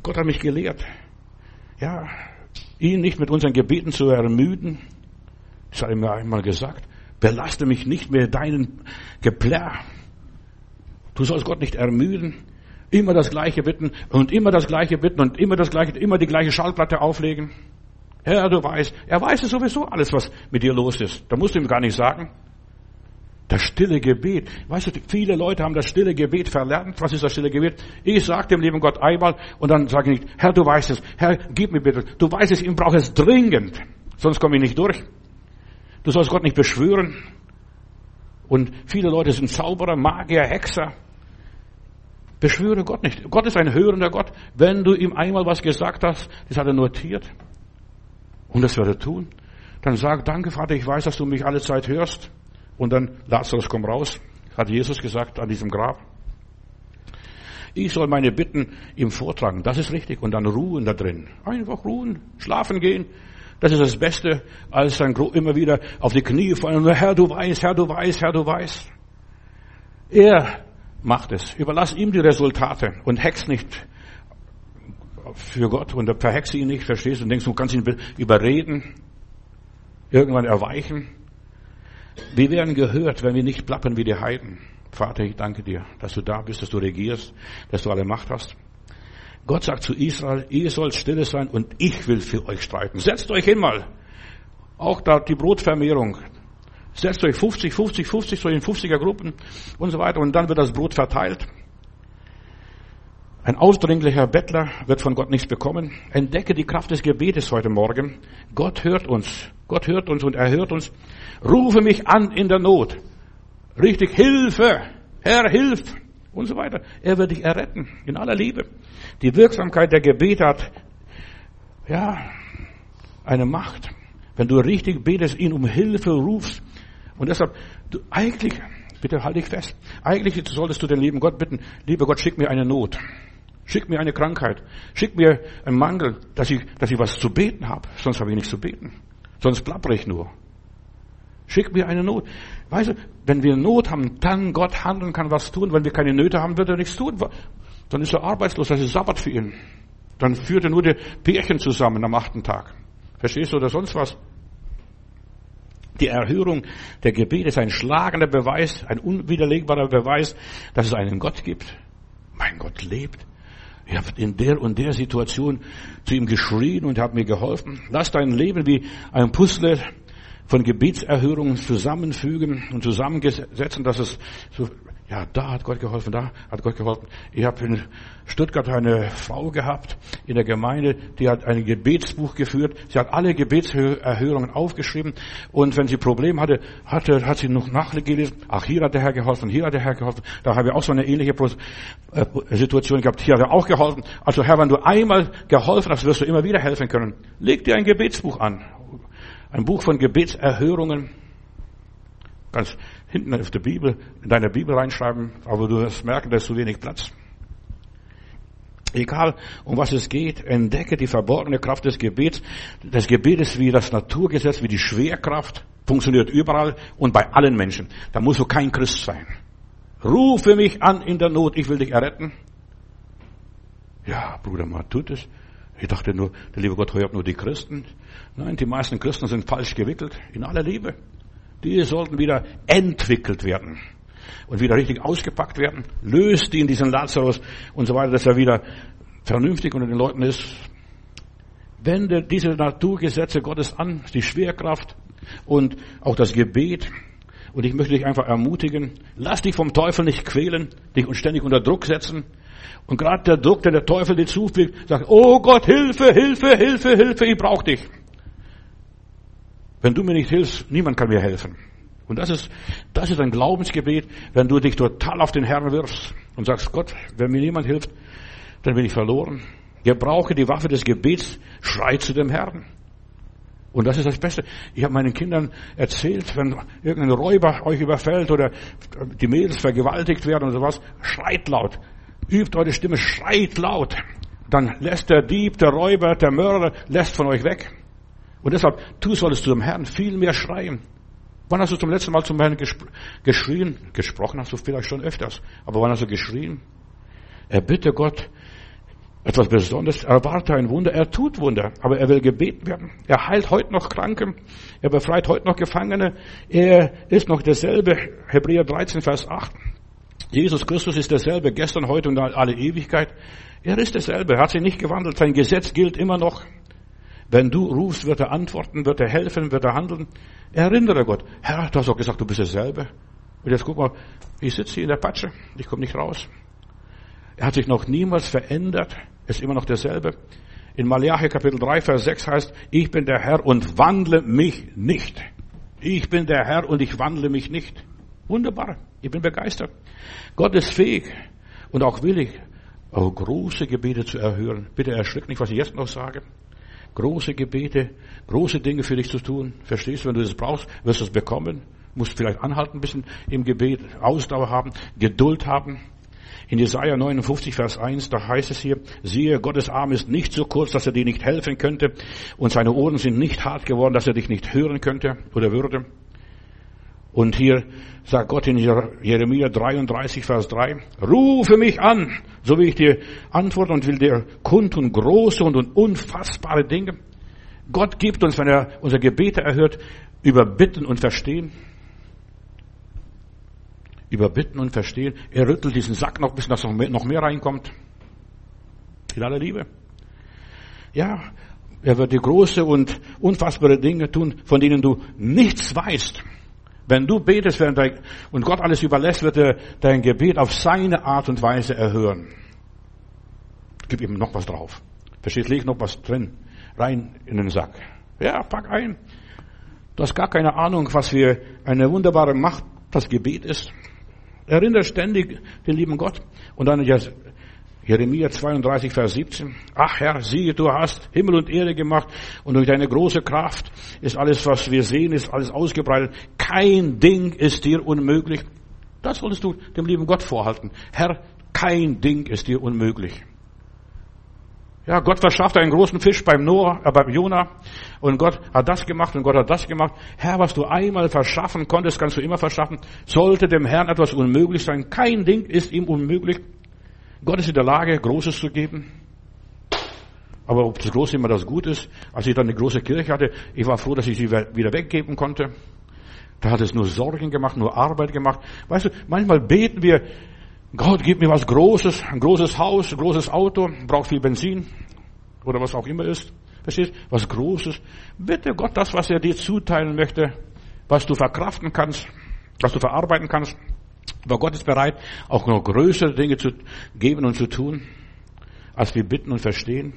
Gott hat mich gelehrt, ja, ihn nicht mit unseren Gebeten zu ermüden. Das hat er mir einmal gesagt. Belaste mich nicht mit deinen Geplärr. Du sollst Gott nicht ermüden. Immer das Gleiche bitten und immer das Gleiche bitten und immer das Gleiche, immer die gleiche Schallplatte auflegen. Herr, du weißt, er weiß es sowieso alles, was mit dir los ist. Da musst du ihm gar nicht sagen. Das stille Gebet. Weißt du, viele Leute haben das stille Gebet verlernt. Was ist das stille Gebet? Ich sage dem lieben Gott einmal und dann sage ich nicht, Herr, du weißt es. Herr, gib mir bitte. Du weißt es, ich brauche es dringend. Sonst komme ich nicht durch. Du sollst Gott nicht beschwören. Und viele Leute sind Zauberer, Magier, Hexer. Beschwöre Gott nicht. Gott ist ein hörender Gott. Wenn du ihm einmal was gesagt hast, das hat er notiert. Und das wird er tun. Dann sag, danke Vater, ich weiß, dass du mich alle Zeit hörst. Und dann, Lazarus, komm raus, hat Jesus gesagt an diesem Grab. Ich soll meine Bitten ihm vortragen. Das ist richtig. Und dann ruhen da drin. Einfach ruhen, schlafen gehen. Das ist das Beste, als dann immer wieder auf die Knie fallen. Herr, du weißt, Herr, du weißt, Herr, du weißt. Er macht es. Überlass ihm die Resultate und hex nicht für Gott und verhexe ihn nicht, verstehst du, und denkst, du kannst ihn überreden, irgendwann erweichen. Wir werden gehört, wenn wir nicht plappern wie die Heiden. Vater, ich danke dir, dass du da bist, dass du regierst, dass du alle Macht hast. Gott sagt zu Israel, ihr sollt stille sein und ich will für euch streiten. Setzt euch hin mal. Auch da die Brotvermehrung. Setzt euch 50, 50, 50, so in 50er Gruppen und so weiter und dann wird das Brot verteilt. Ein ausdringlicher Bettler wird von Gott nichts bekommen. Entdecke die Kraft des Gebetes heute Morgen. Gott hört uns. Gott hört uns und er hört uns. Rufe mich an in der Not. Richtig, Hilfe. Herr, hilf. Und so weiter. Er wird dich erretten. In aller Liebe. Die Wirksamkeit der Gebete hat, ja, eine Macht. Wenn du richtig betest, ihn um Hilfe rufst. Und deshalb, du, eigentlich, bitte halte dich fest. Eigentlich solltest du den lieben Gott bitten, lieber Gott, schick mir eine Not. Schick mir eine Krankheit. Schick mir einen Mangel, dass ich, dass ich was zu beten habe. Sonst habe ich nichts zu beten. Sonst plappere ich nur. Schick mir eine Not. Weißt du, wenn wir Not haben, dann Gott handeln kann, was tun. Wenn wir keine Nöte haben, wird er nichts tun. Dann ist er arbeitslos. Das ist Sabbat für ihn. Dann führt er nur die Pärchen zusammen am achten Tag. Verstehst du oder sonst was? Die Erhörung der Gebete ist ein schlagender Beweis, ein unwiderlegbarer Beweis, dass es einen Gott gibt. Mein Gott lebt. Ich habe in der und der Situation zu ihm geschrien und hat mir geholfen. Lass dein Leben wie ein Puzzle von Gebetserhörungen zusammenfügen und zusammensetzen, dass es so ja, da hat Gott geholfen, da hat Gott geholfen. Ich habe in Stuttgart eine Frau gehabt in der Gemeinde, die hat ein Gebetsbuch geführt. Sie hat alle Gebetserhörungen aufgeschrieben und wenn sie Probleme hatte, hatte hat sie noch nachgelesen. Ach, hier hat der Herr geholfen, hier hat der Herr geholfen. Da habe ich auch so eine ähnliche äh, Situation gehabt. Hier hat er auch geholfen. Also Herr, wenn du einmal geholfen hast, wirst du immer wieder helfen können. Leg dir ein Gebetsbuch an. Ein Buch von Gebetserhörungen. Ganz hinten auf der Bibel, in deiner Bibel reinschreiben, aber du wirst merken, da ist zu wenig Platz. Egal, um was es geht, entdecke die verborgene Kraft des Gebets. Das Gebet ist wie das Naturgesetz, wie die Schwerkraft, funktioniert überall und bei allen Menschen. Da musst du kein Christ sein. Rufe mich an in der Not, ich will dich erretten. Ja, Bruder, man tut es. Ich dachte nur, der liebe Gott hört nur die Christen. Nein, die meisten Christen sind falsch gewickelt, in aller Liebe die sollten wieder entwickelt werden und wieder richtig ausgepackt werden. Löst ihn, diesen Lazarus und so weiter, dass er wieder vernünftig unter den Leuten ist. Wende diese Naturgesetze Gottes an, die Schwerkraft und auch das Gebet. Und ich möchte dich einfach ermutigen, lass dich vom Teufel nicht quälen, dich ständig unter Druck setzen. Und gerade der Druck, den der Teufel dir zufügt, sagt, oh Gott, Hilfe, Hilfe, Hilfe, Hilfe, ich brauche dich. Wenn du mir nicht hilfst, niemand kann mir helfen. Und das ist, das ist ein Glaubensgebet, wenn du dich total auf den Herrn wirfst und sagst, Gott, wenn mir niemand hilft, dann bin ich verloren. Gebrauche die Waffe des Gebets, schrei zu dem Herrn. Und das ist das Beste. Ich habe meinen Kindern erzählt, wenn irgendein Räuber euch überfällt oder die Mädels vergewaltigt werden oder sowas, schreit laut. Übt eure Stimme, schreit laut. Dann lässt der Dieb, der Räuber, der Mörder, lässt von euch weg. Und deshalb, du solltest zum Herrn viel mehr schreien. Wann hast du zum letzten Mal zum Herrn geschrien? Gesprochen hast du vielleicht schon öfters. Aber wann hast du geschrien? Er bitte Gott, etwas Besonderes, erwarte ein Wunder, er tut Wunder, aber er will gebeten werden. Er heilt heute noch Kranke, er befreit heute noch Gefangene, er ist noch derselbe, Hebräer 13, Vers 8. Jesus Christus ist derselbe, gestern, heute und alle Ewigkeit. Er ist derselbe, er hat sich nicht gewandelt, sein Gesetz gilt immer noch. Wenn du rufst, wird er antworten, wird er helfen, wird er handeln. Erinnere Gott, Herr, du hast doch gesagt, du bist derselbe. Und jetzt guck mal, ich sitze hier in der Patsche, ich komme nicht raus. Er hat sich noch niemals verändert ist immer noch derselbe. In Malachi Kapitel 3, Vers 6 heißt, ich bin der Herr und wandle mich nicht. Ich bin der Herr und ich wandle mich nicht. Wunderbar. Ich bin begeistert. Gott ist fähig und auch willig, auch große Gebete zu erhören. Bitte erschrick nicht, was ich jetzt noch sage. Große Gebete, große Dinge für dich zu tun. Verstehst du, wenn du das brauchst, wirst du es bekommen. Musst vielleicht anhalten, ein bisschen im Gebet, Ausdauer haben, Geduld haben. In Jesaja 59, Vers 1, da heißt es hier, siehe, Gottes Arm ist nicht so kurz, dass er dir nicht helfen könnte, und seine Ohren sind nicht hart geworden, dass er dich nicht hören könnte oder würde. Und hier sagt Gott in Jeremia 33, Vers 3, rufe mich an, so wie ich dir antworte und will dir kundtun große und unfassbare Dinge. Gott gibt uns, wenn er unsere Gebete erhört, überbitten und verstehen überbitten und verstehen. Er rüttelt diesen Sack noch, bis noch mehr, noch mehr reinkommt. In aller Liebe. Ja, er wird die große und unfassbare Dinge tun, von denen du nichts weißt. Wenn du betest und Gott alles überlässt, wird er dein Gebet auf seine Art und Weise erhören. Gib ihm noch was drauf. Verstehst, leg noch was drin. Rein in den Sack. Ja, pack ein. Du hast gar keine Ahnung, was für eine wunderbare Macht das Gebet ist. Erinnere ständig den lieben Gott. Und dann Jeremia 32, Vers 17. Ach Herr, siehe, du hast Himmel und Erde gemacht und durch deine große Kraft ist alles, was wir sehen, ist alles ausgebreitet. Kein Ding ist dir unmöglich. Das solltest du dem lieben Gott vorhalten. Herr, kein Ding ist dir unmöglich. Ja, Gott verschaffte einen großen Fisch beim Noah, äh, beim Jona. Und Gott hat das gemacht und Gott hat das gemacht. Herr, was du einmal verschaffen konntest, kannst du immer verschaffen. Sollte dem Herrn etwas unmöglich sein? Kein Ding ist ihm unmöglich. Gott ist in der Lage, Großes zu geben. Aber ob das Große immer das Gut ist, als ich dann eine große Kirche hatte, ich war froh, dass ich sie wieder weggeben konnte. Da hat es nur Sorgen gemacht, nur Arbeit gemacht. Weißt du, manchmal beten wir, Gott, gib mir was Großes, ein großes Haus, ein großes Auto, braucht viel Benzin oder was auch immer ist. Verstehst? Was Großes. Bitte Gott das, was er dir zuteilen möchte, was du verkraften kannst, was du verarbeiten kannst. Aber Gott ist bereit, auch noch größere Dinge zu geben und zu tun, als wir bitten und verstehen.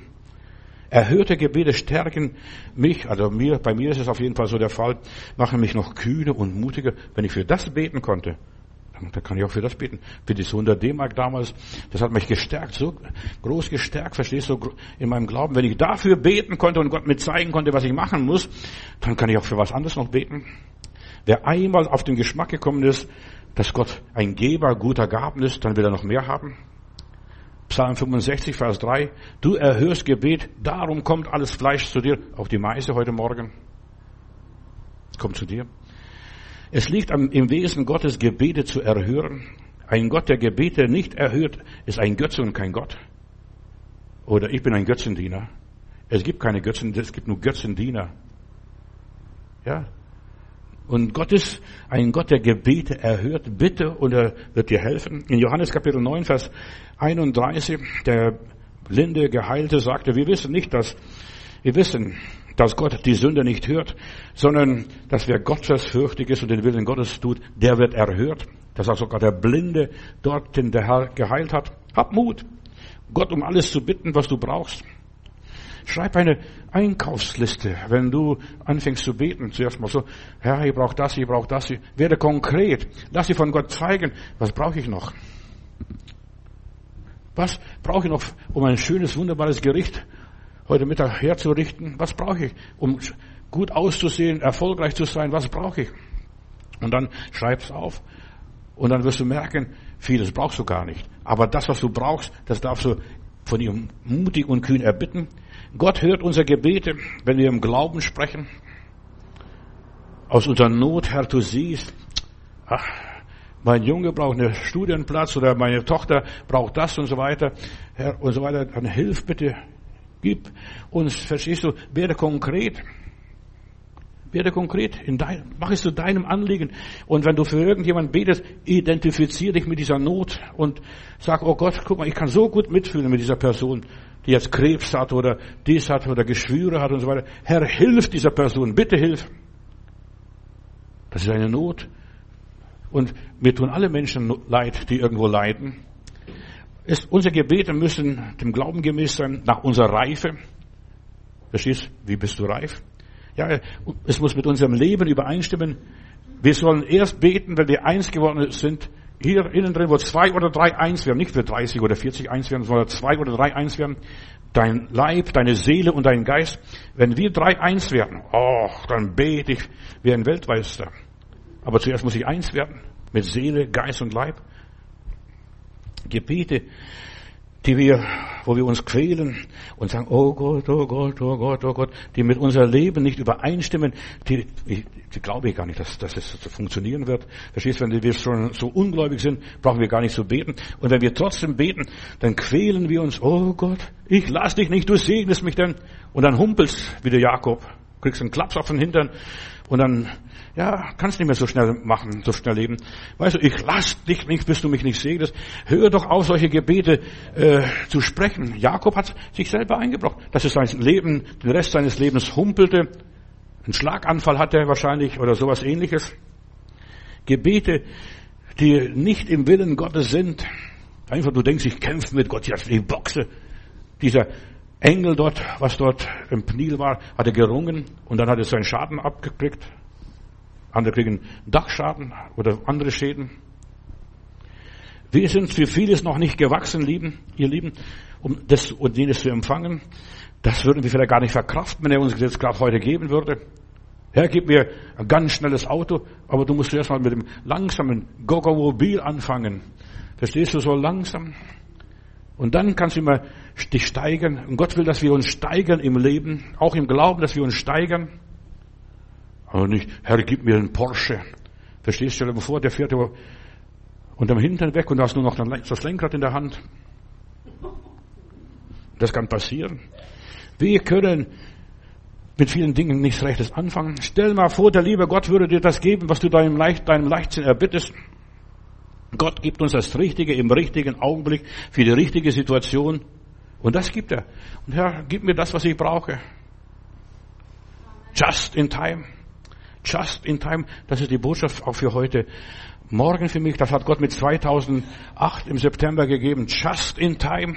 Erhörte Gebete stärken mich, also mir, bei mir ist es auf jeden Fall so der Fall, machen mich noch kühner und mutiger, wenn ich für das beten konnte, da kann ich auch für das beten. Für die 100 D-Mark damals, das hat mich gestärkt, so groß gestärkt, verstehst du, in meinem Glauben. Wenn ich dafür beten konnte und Gott mir zeigen konnte, was ich machen muss, dann kann ich auch für was anderes noch beten. Wer einmal auf den Geschmack gekommen ist, dass Gott ein Geber guter Gaben ist, dann will er noch mehr haben. Psalm 65, Vers 3. Du erhörst Gebet, darum kommt alles Fleisch zu dir. Auch die Meise heute Morgen. Kommt zu dir. Es liegt im Wesen Gottes, Gebete zu erhören. Ein Gott, der Gebete nicht erhört, ist ein Götze und kein Gott. Oder ich bin ein Götzendiener. Es gibt keine Götzen, es gibt nur Götzendiener. Ja. Und Gott ist ein Gott, der Gebete erhört. Bitte und er wird dir helfen. In Johannes Kapitel 9, Vers 31, der blinde Geheilte sagte, wir wissen nicht, dass, wir wissen, dass Gott die Sünde nicht hört, sondern dass wer gottesfürchtig ist und den Willen Gottes tut, der wird erhört. Das sagt sogar der Blinde dort, den der Herr geheilt hat. Hab Mut, Gott um alles zu bitten, was du brauchst. Schreib eine Einkaufsliste, wenn du anfängst zu beten. Zuerst mal so, Herr, ich brauche das, ich brauche das. Werde konkret. Lass dir von Gott zeigen, was brauche ich noch. Was brauche ich noch, um ein schönes, wunderbares Gericht heute Mittag herzurichten? Was brauche ich, um gut auszusehen, erfolgreich zu sein? Was brauche ich? Und dann schreib's auf. Und dann wirst du merken, vieles brauchst du gar nicht. Aber das, was du brauchst, das darfst du von ihm mutig und kühn erbitten. Gott hört unsere Gebete, wenn wir im Glauben sprechen. Aus unserer Not, Herr, du siehst, ach, mein Junge braucht einen Studienplatz oder meine Tochter braucht das und so weiter, Herr, und so weiter, dann hilf bitte, gib uns, verstehst du, werde konkret. Werde konkret, in dein, mach es zu deinem Anliegen. Und wenn du für irgendjemanden betest, identifiziere dich mit dieser Not und sag, oh Gott, guck mal, ich kann so gut mitfühlen mit dieser Person, die jetzt Krebs hat oder dies hat oder Geschwüre hat und so weiter. Herr, hilf dieser Person, bitte hilf. Das ist eine Not. Und wir tun alle Menschen leid, die irgendwo leiden. Es, unsere Gebete müssen dem Glauben gemäß sein, nach unserer Reife. Verstehst? Wie bist du reif? Ja, es muss mit unserem Leben übereinstimmen. Wir sollen erst beten, wenn wir eins geworden sind. Hier innen drin, wo zwei oder drei eins werden, nicht für 30 oder 40 eins werden, sondern zwei oder drei eins werden. Dein Leib, deine Seele und dein Geist. Wenn wir drei eins werden, oh, dann bete ich wie ein Weltmeister. Aber zuerst muss ich eins werden mit Seele, Geist und Leib. Gebete, die wir, wo wir uns quälen und sagen, oh Gott, oh Gott, oh Gott, oh Gott, die mit unserem Leben nicht übereinstimmen, die, die, die glaube ich gar nicht, dass, dass es so funktionieren wird. Verstehst, wenn wir schon so ungläubig sind, brauchen wir gar nicht zu beten. Und wenn wir trotzdem beten, dann quälen wir uns, oh Gott, ich lass dich nicht, du segnest mich denn. Und dann humpelst wie der Jakob, kriegst einen Klaps auf den Hintern und dann, ja, kannst nicht mehr so schnell machen, so schnell leben. Weißt du, ich lass dich nicht, bis du mich nicht segnest. Hör doch auf, solche Gebete äh, zu sprechen. Jakob hat sich selber eingebrockt, dass er sein Leben, den Rest seines Lebens humpelte. Einen Schlaganfall hatte er wahrscheinlich oder sowas ähnliches. Gebete, die nicht im Willen Gottes sind. Einfach, du denkst, ich kämpfe mit Gott, ich boxe. Dieser Engel dort, was dort im Pnil war, hat er gerungen und dann hat er seinen Schaden abgekriegt. Andere kriegen Dachschaden oder andere Schäden. Wir sind für vieles noch nicht gewachsen, lieben, ihr Lieben, um das und jenes zu empfangen. Das würden wir vielleicht gar nicht verkraften, wenn er uns jetzt gerade heute geben würde. Herr, gib mir ein ganz schnelles Auto, aber du musst zuerst mal mit dem langsamen Gogomobil anfangen. Verstehst du, so langsam? Und dann kannst du immer dich steigern. Und Gott will, dass wir uns steigern im Leben, auch im Glauben, dass wir uns steigern. Aber nicht, Herr, gib mir einen Porsche. Verstehst du? Stell dir vor, der fährt über unterm Hintern weg und du hast nur noch das Lenkrad in der Hand. Das kann passieren. Wir können mit vielen Dingen nichts Rechtes anfangen. Stell mal vor, der liebe Gott würde dir das geben, was du deinem, Leicht, deinem Leichtsinn erbittest. Gott gibt uns das Richtige im richtigen Augenblick für die richtige Situation. Und das gibt er. Und Herr, gib mir das, was ich brauche. Just in time. Just in time. Das ist die Botschaft auch für heute. Morgen für mich, das hat Gott mit 2008 im September gegeben. Just in time.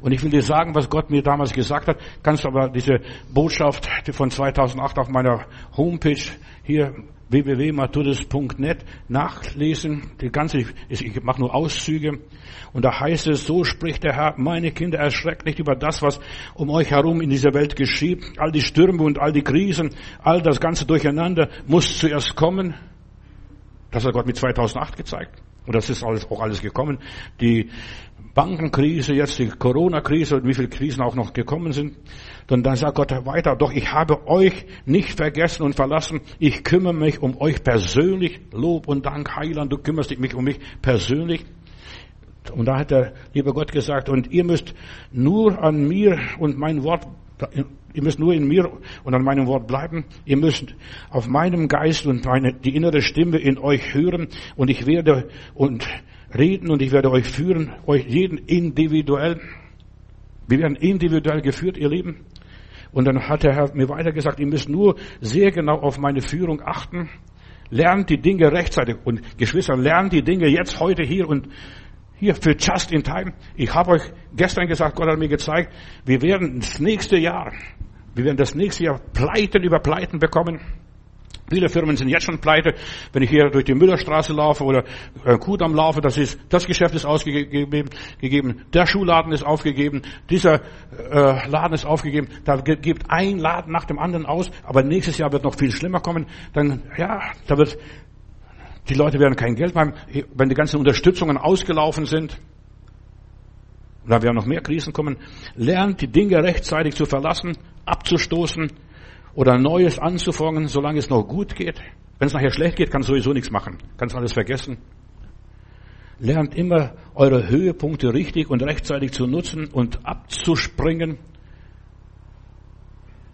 Und ich will dir sagen, was Gott mir damals gesagt hat. Kannst aber diese Botschaft von 2008 auf meiner Homepage hier www.matthäus.net nachlesen. Die ganze, ich mache nur Auszüge. Und da heißt es, so spricht der Herr, meine Kinder, erschreckt nicht über das, was um euch herum in dieser Welt geschieht. All die Stürme und all die Krisen, all das ganze Durcheinander muss zuerst kommen. Das hat Gott mit 2008 gezeigt. Und das ist alles, auch alles gekommen. Die Bankenkrise, jetzt die Corona-Krise und wie viele Krisen auch noch gekommen sind. Und dann sagt Gott weiter, doch ich habe euch nicht vergessen und verlassen. Ich kümmere mich um euch persönlich. Lob und Dank, Heiland, du kümmerst dich um mich persönlich. Und da hat der liebe Gott gesagt, und ihr müsst nur an mir und mein Wort, ihr müsst nur in mir und an meinem Wort bleiben. Ihr müsst auf meinem Geist und meine, die innere Stimme in euch hören und ich werde und reden und ich werde euch führen, euch jeden individuell. Wir werden individuell geführt, ihr Lieben. Und dann hat der Herr mir weiter gesagt, ihr müsst nur sehr genau auf meine Führung achten. Lernt die Dinge rechtzeitig. Und Geschwister, lernt die Dinge jetzt, heute, hier und hier für Just in Time. Ich habe euch gestern gesagt, Gott hat mir gezeigt, wir werden das nächste Jahr, wir werden das nächste Jahr Pleiten über Pleiten bekommen. Viele Firmen sind jetzt schon pleite. Wenn ich hier durch die Müllerstraße laufe oder äh, Kudamm laufe, das ist, das Geschäft ist ausgegeben, gegeben, der Schuhladen ist aufgegeben, dieser äh, Laden ist aufgegeben. Da gibt ein Laden nach dem anderen aus, aber nächstes Jahr wird noch viel schlimmer kommen. Dann, ja, da wird, die Leute werden kein Geld haben, wenn die ganzen Unterstützungen ausgelaufen sind. Da werden noch mehr Krisen kommen. Lernt die Dinge rechtzeitig zu verlassen, abzustoßen oder Neues anzufangen, solange es noch gut geht. Wenn es nachher schlecht geht, kann sowieso nichts machen. Kannst alles vergessen. Lernt immer eure Höhepunkte richtig und rechtzeitig zu nutzen und abzuspringen.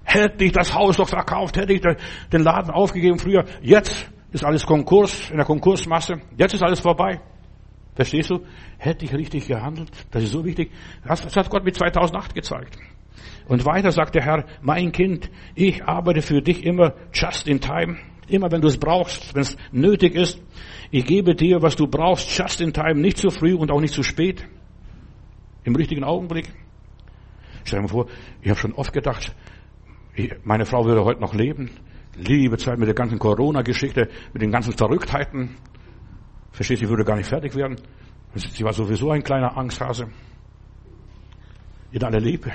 Hätte ich das Haus doch verkauft, hätte ich den Laden aufgegeben früher. Jetzt ist alles Konkurs, in der Konkursmasse. Jetzt ist alles vorbei. Verstehst du? Hätte ich richtig gehandelt? Das ist so wichtig. Das hat Gott mit 2008 gezeigt. Und weiter sagt der Herr, mein Kind, ich arbeite für dich immer just in time. Immer wenn du es brauchst, wenn es nötig ist. Ich gebe dir, was du brauchst, just in time, nicht zu früh und auch nicht zu spät. Im richtigen Augenblick. Stell dir mal vor, ich habe schon oft gedacht, meine Frau würde heute noch leben. Liebe Zeit mit der ganzen Corona-Geschichte, mit den ganzen Verrücktheiten. Verstehst du, ich würde gar nicht fertig werden. Sie war sowieso ein kleiner Angsthase. In aller Liebe.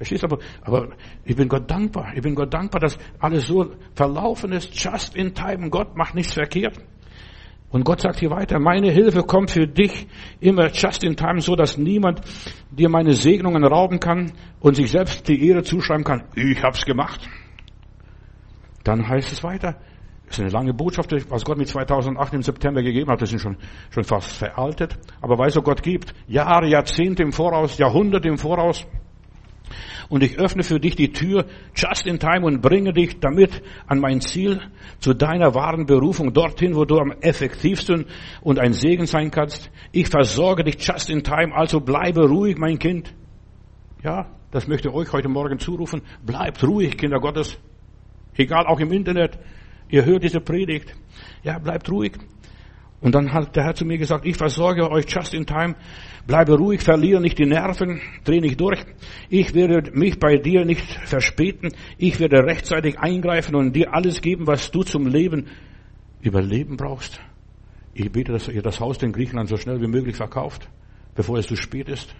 Verstehst du? Aber, aber ich bin Gott dankbar. Ich bin Gott dankbar, dass alles so verlaufen ist, just in time. Gott macht nichts verkehrt. Und Gott sagt hier weiter, meine Hilfe kommt für dich immer just in time, so dass niemand dir meine Segnungen rauben kann und sich selbst die Ehre zuschreiben kann. Ich hab's gemacht. Dann heißt es weiter, das ist eine lange Botschaft, was Gott mir 2008 im September gegeben hat. Das ist schon, schon fast veraltet. Aber weil so Gott gibt, Jahre, Jahrzehnte im Voraus, Jahrhunderte im Voraus, und ich öffne für dich die Tür just in time und bringe dich damit an mein Ziel, zu deiner wahren Berufung, dorthin, wo du am effektivsten und ein Segen sein kannst. Ich versorge dich just in time, also bleibe ruhig, mein Kind. Ja, das möchte ich euch heute Morgen zurufen. Bleibt ruhig, Kinder Gottes. Egal, auch im Internet. Ihr hört diese Predigt. Ja, bleibt ruhig. Und dann hat der Herr zu mir gesagt, ich versorge euch just in time. Bleibe ruhig, verliere nicht die Nerven, dreh nicht durch. Ich werde mich bei dir nicht verspäten. Ich werde rechtzeitig eingreifen und dir alles geben, was du zum Leben überleben brauchst. Ich bete, dass ihr das Haus in Griechenland so schnell wie möglich verkauft, bevor es zu spät ist.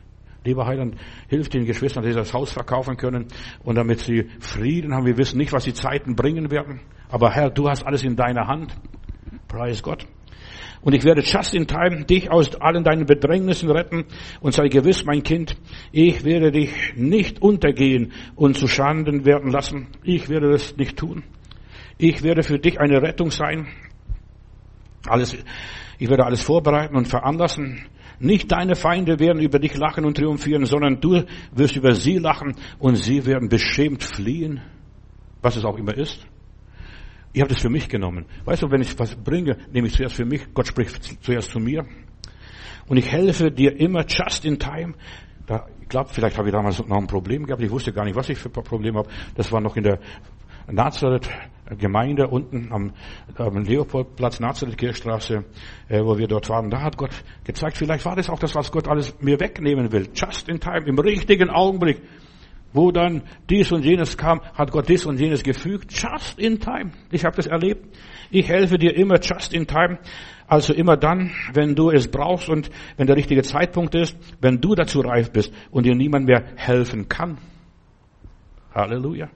Lieber Heiland, hilf den Geschwistern, dass sie das Haus verkaufen können und damit sie Frieden haben. Wir wissen nicht, was die Zeiten bringen werden. Aber Herr, du hast alles in deiner Hand. Preis Gott. Und ich werde just in time dich aus allen deinen Bedrängnissen retten und sei gewiss, mein Kind, ich werde dich nicht untergehen und zu Schanden werden lassen. Ich werde das nicht tun. Ich werde für dich eine Rettung sein. Alles, ich werde alles vorbereiten und veranlassen. Nicht deine Feinde werden über dich lachen und triumphieren, sondern du wirst über sie lachen und sie werden beschämt fliehen, was es auch immer ist. Ich habe das für mich genommen. Weißt du, wenn ich was bringe, nehme ich zuerst für mich. Gott spricht zuerst zu mir. Und ich helfe dir immer just in time. Da, ich glaube, vielleicht habe ich damals noch ein Problem gehabt. Ich wusste gar nicht, was ich für ein Problem habe. Das war noch in der Nazareth Gemeinde unten am, am Leopoldplatz, Nazareth Kirchstraße, äh, wo wir dort waren. Da hat Gott gezeigt, vielleicht war das auch das, was Gott alles mir wegnehmen will. Just in time, im richtigen Augenblick. Wo dann dies und jenes kam, hat Gott dies und jenes gefügt. Just in time. Ich habe das erlebt. Ich helfe dir immer just in time. Also immer dann, wenn du es brauchst und wenn der richtige Zeitpunkt ist, wenn du dazu reif bist und dir niemand mehr helfen kann. Halleluja.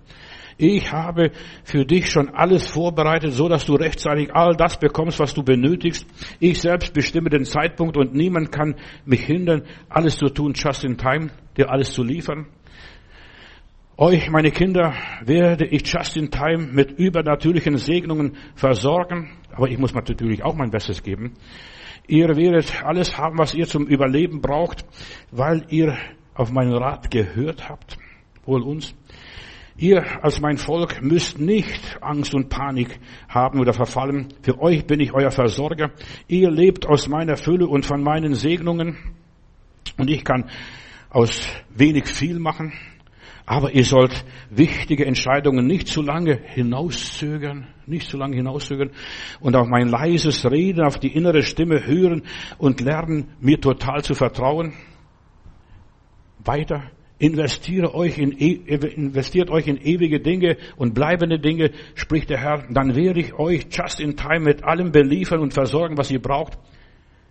Ich habe für dich schon alles vorbereitet, so dass du rechtzeitig all das bekommst, was du benötigst. Ich selbst bestimme den Zeitpunkt und niemand kann mich hindern, alles zu tun, just in time, dir alles zu liefern. Euch, meine Kinder, werde ich just in time mit übernatürlichen Segnungen versorgen. Aber ich muss natürlich auch mein Bestes geben. Ihr werdet alles haben, was ihr zum Überleben braucht, weil ihr auf meinen Rat gehört habt. Wohl uns. Ihr als mein Volk müsst nicht Angst und Panik haben oder verfallen. Für euch bin ich euer Versorger. Ihr lebt aus meiner Fülle und von meinen Segnungen. Und ich kann aus wenig viel machen. Aber ihr sollt wichtige Entscheidungen nicht zu lange hinauszögern, nicht zu lange hinauszögern und auf mein leises Reden, auf die innere Stimme hören und lernen, mir total zu vertrauen. Weiter, investiere euch in, e, investiert euch in ewige Dinge und bleibende Dinge, spricht der Herr, dann werde ich euch just in time mit allem beliefern und versorgen, was ihr braucht.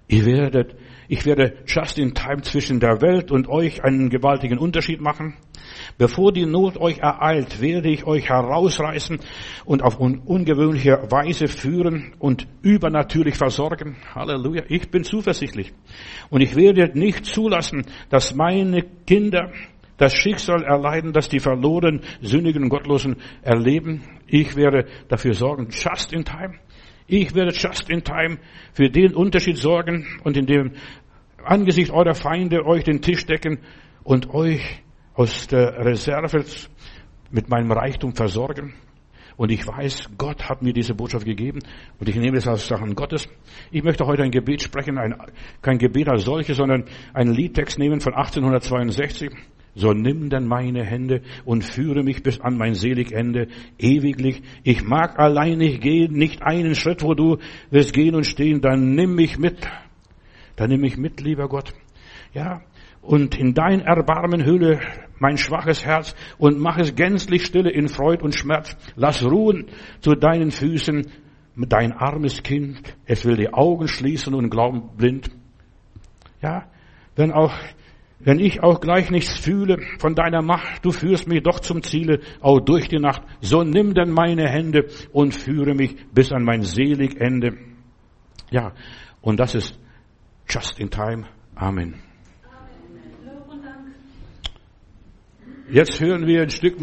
Ihr werdet, ich werde just in time zwischen der Welt und euch einen gewaltigen Unterschied machen. Bevor die Not euch ereilt, werde ich euch herausreißen und auf ungewöhnliche Weise führen und übernatürlich versorgen. Halleluja. Ich bin zuversichtlich. Und ich werde nicht zulassen, dass meine Kinder das Schicksal erleiden, das die verlorenen, sündigen, gottlosen erleben. Ich werde dafür sorgen, just in time. Ich werde just in time für den Unterschied sorgen und in dem Angesicht eurer Feinde euch den Tisch decken und euch aus der Reserve mit meinem Reichtum versorgen. Und ich weiß, Gott hat mir diese Botschaft gegeben und ich nehme es als Sachen Gottes. Ich möchte heute ein Gebet sprechen, ein, kein Gebet als solches, sondern einen Liedtext nehmen von 1862. So nimm denn meine Hände und führe mich bis an mein selig Ende, ewiglich. Ich mag allein nicht gehen, nicht einen Schritt, wo du wirst gehen und stehen, dann nimm mich mit. Dann nimm mich mit, lieber Gott. Ja, und in dein Erbarmen hülle mein schwaches Herz und mach es gänzlich stille in Freud und Schmerz. Lass ruhen zu deinen Füßen dein armes Kind. Es will die Augen schließen und glauben blind. Ja, wenn auch, wenn ich auch gleich nichts fühle von deiner Macht, du führst mich doch zum Ziele, auch durch die Nacht. So nimm denn meine Hände und führe mich bis an mein selig Ende. Ja, und das ist just in time. Amen. Jetzt hören wir ein Stück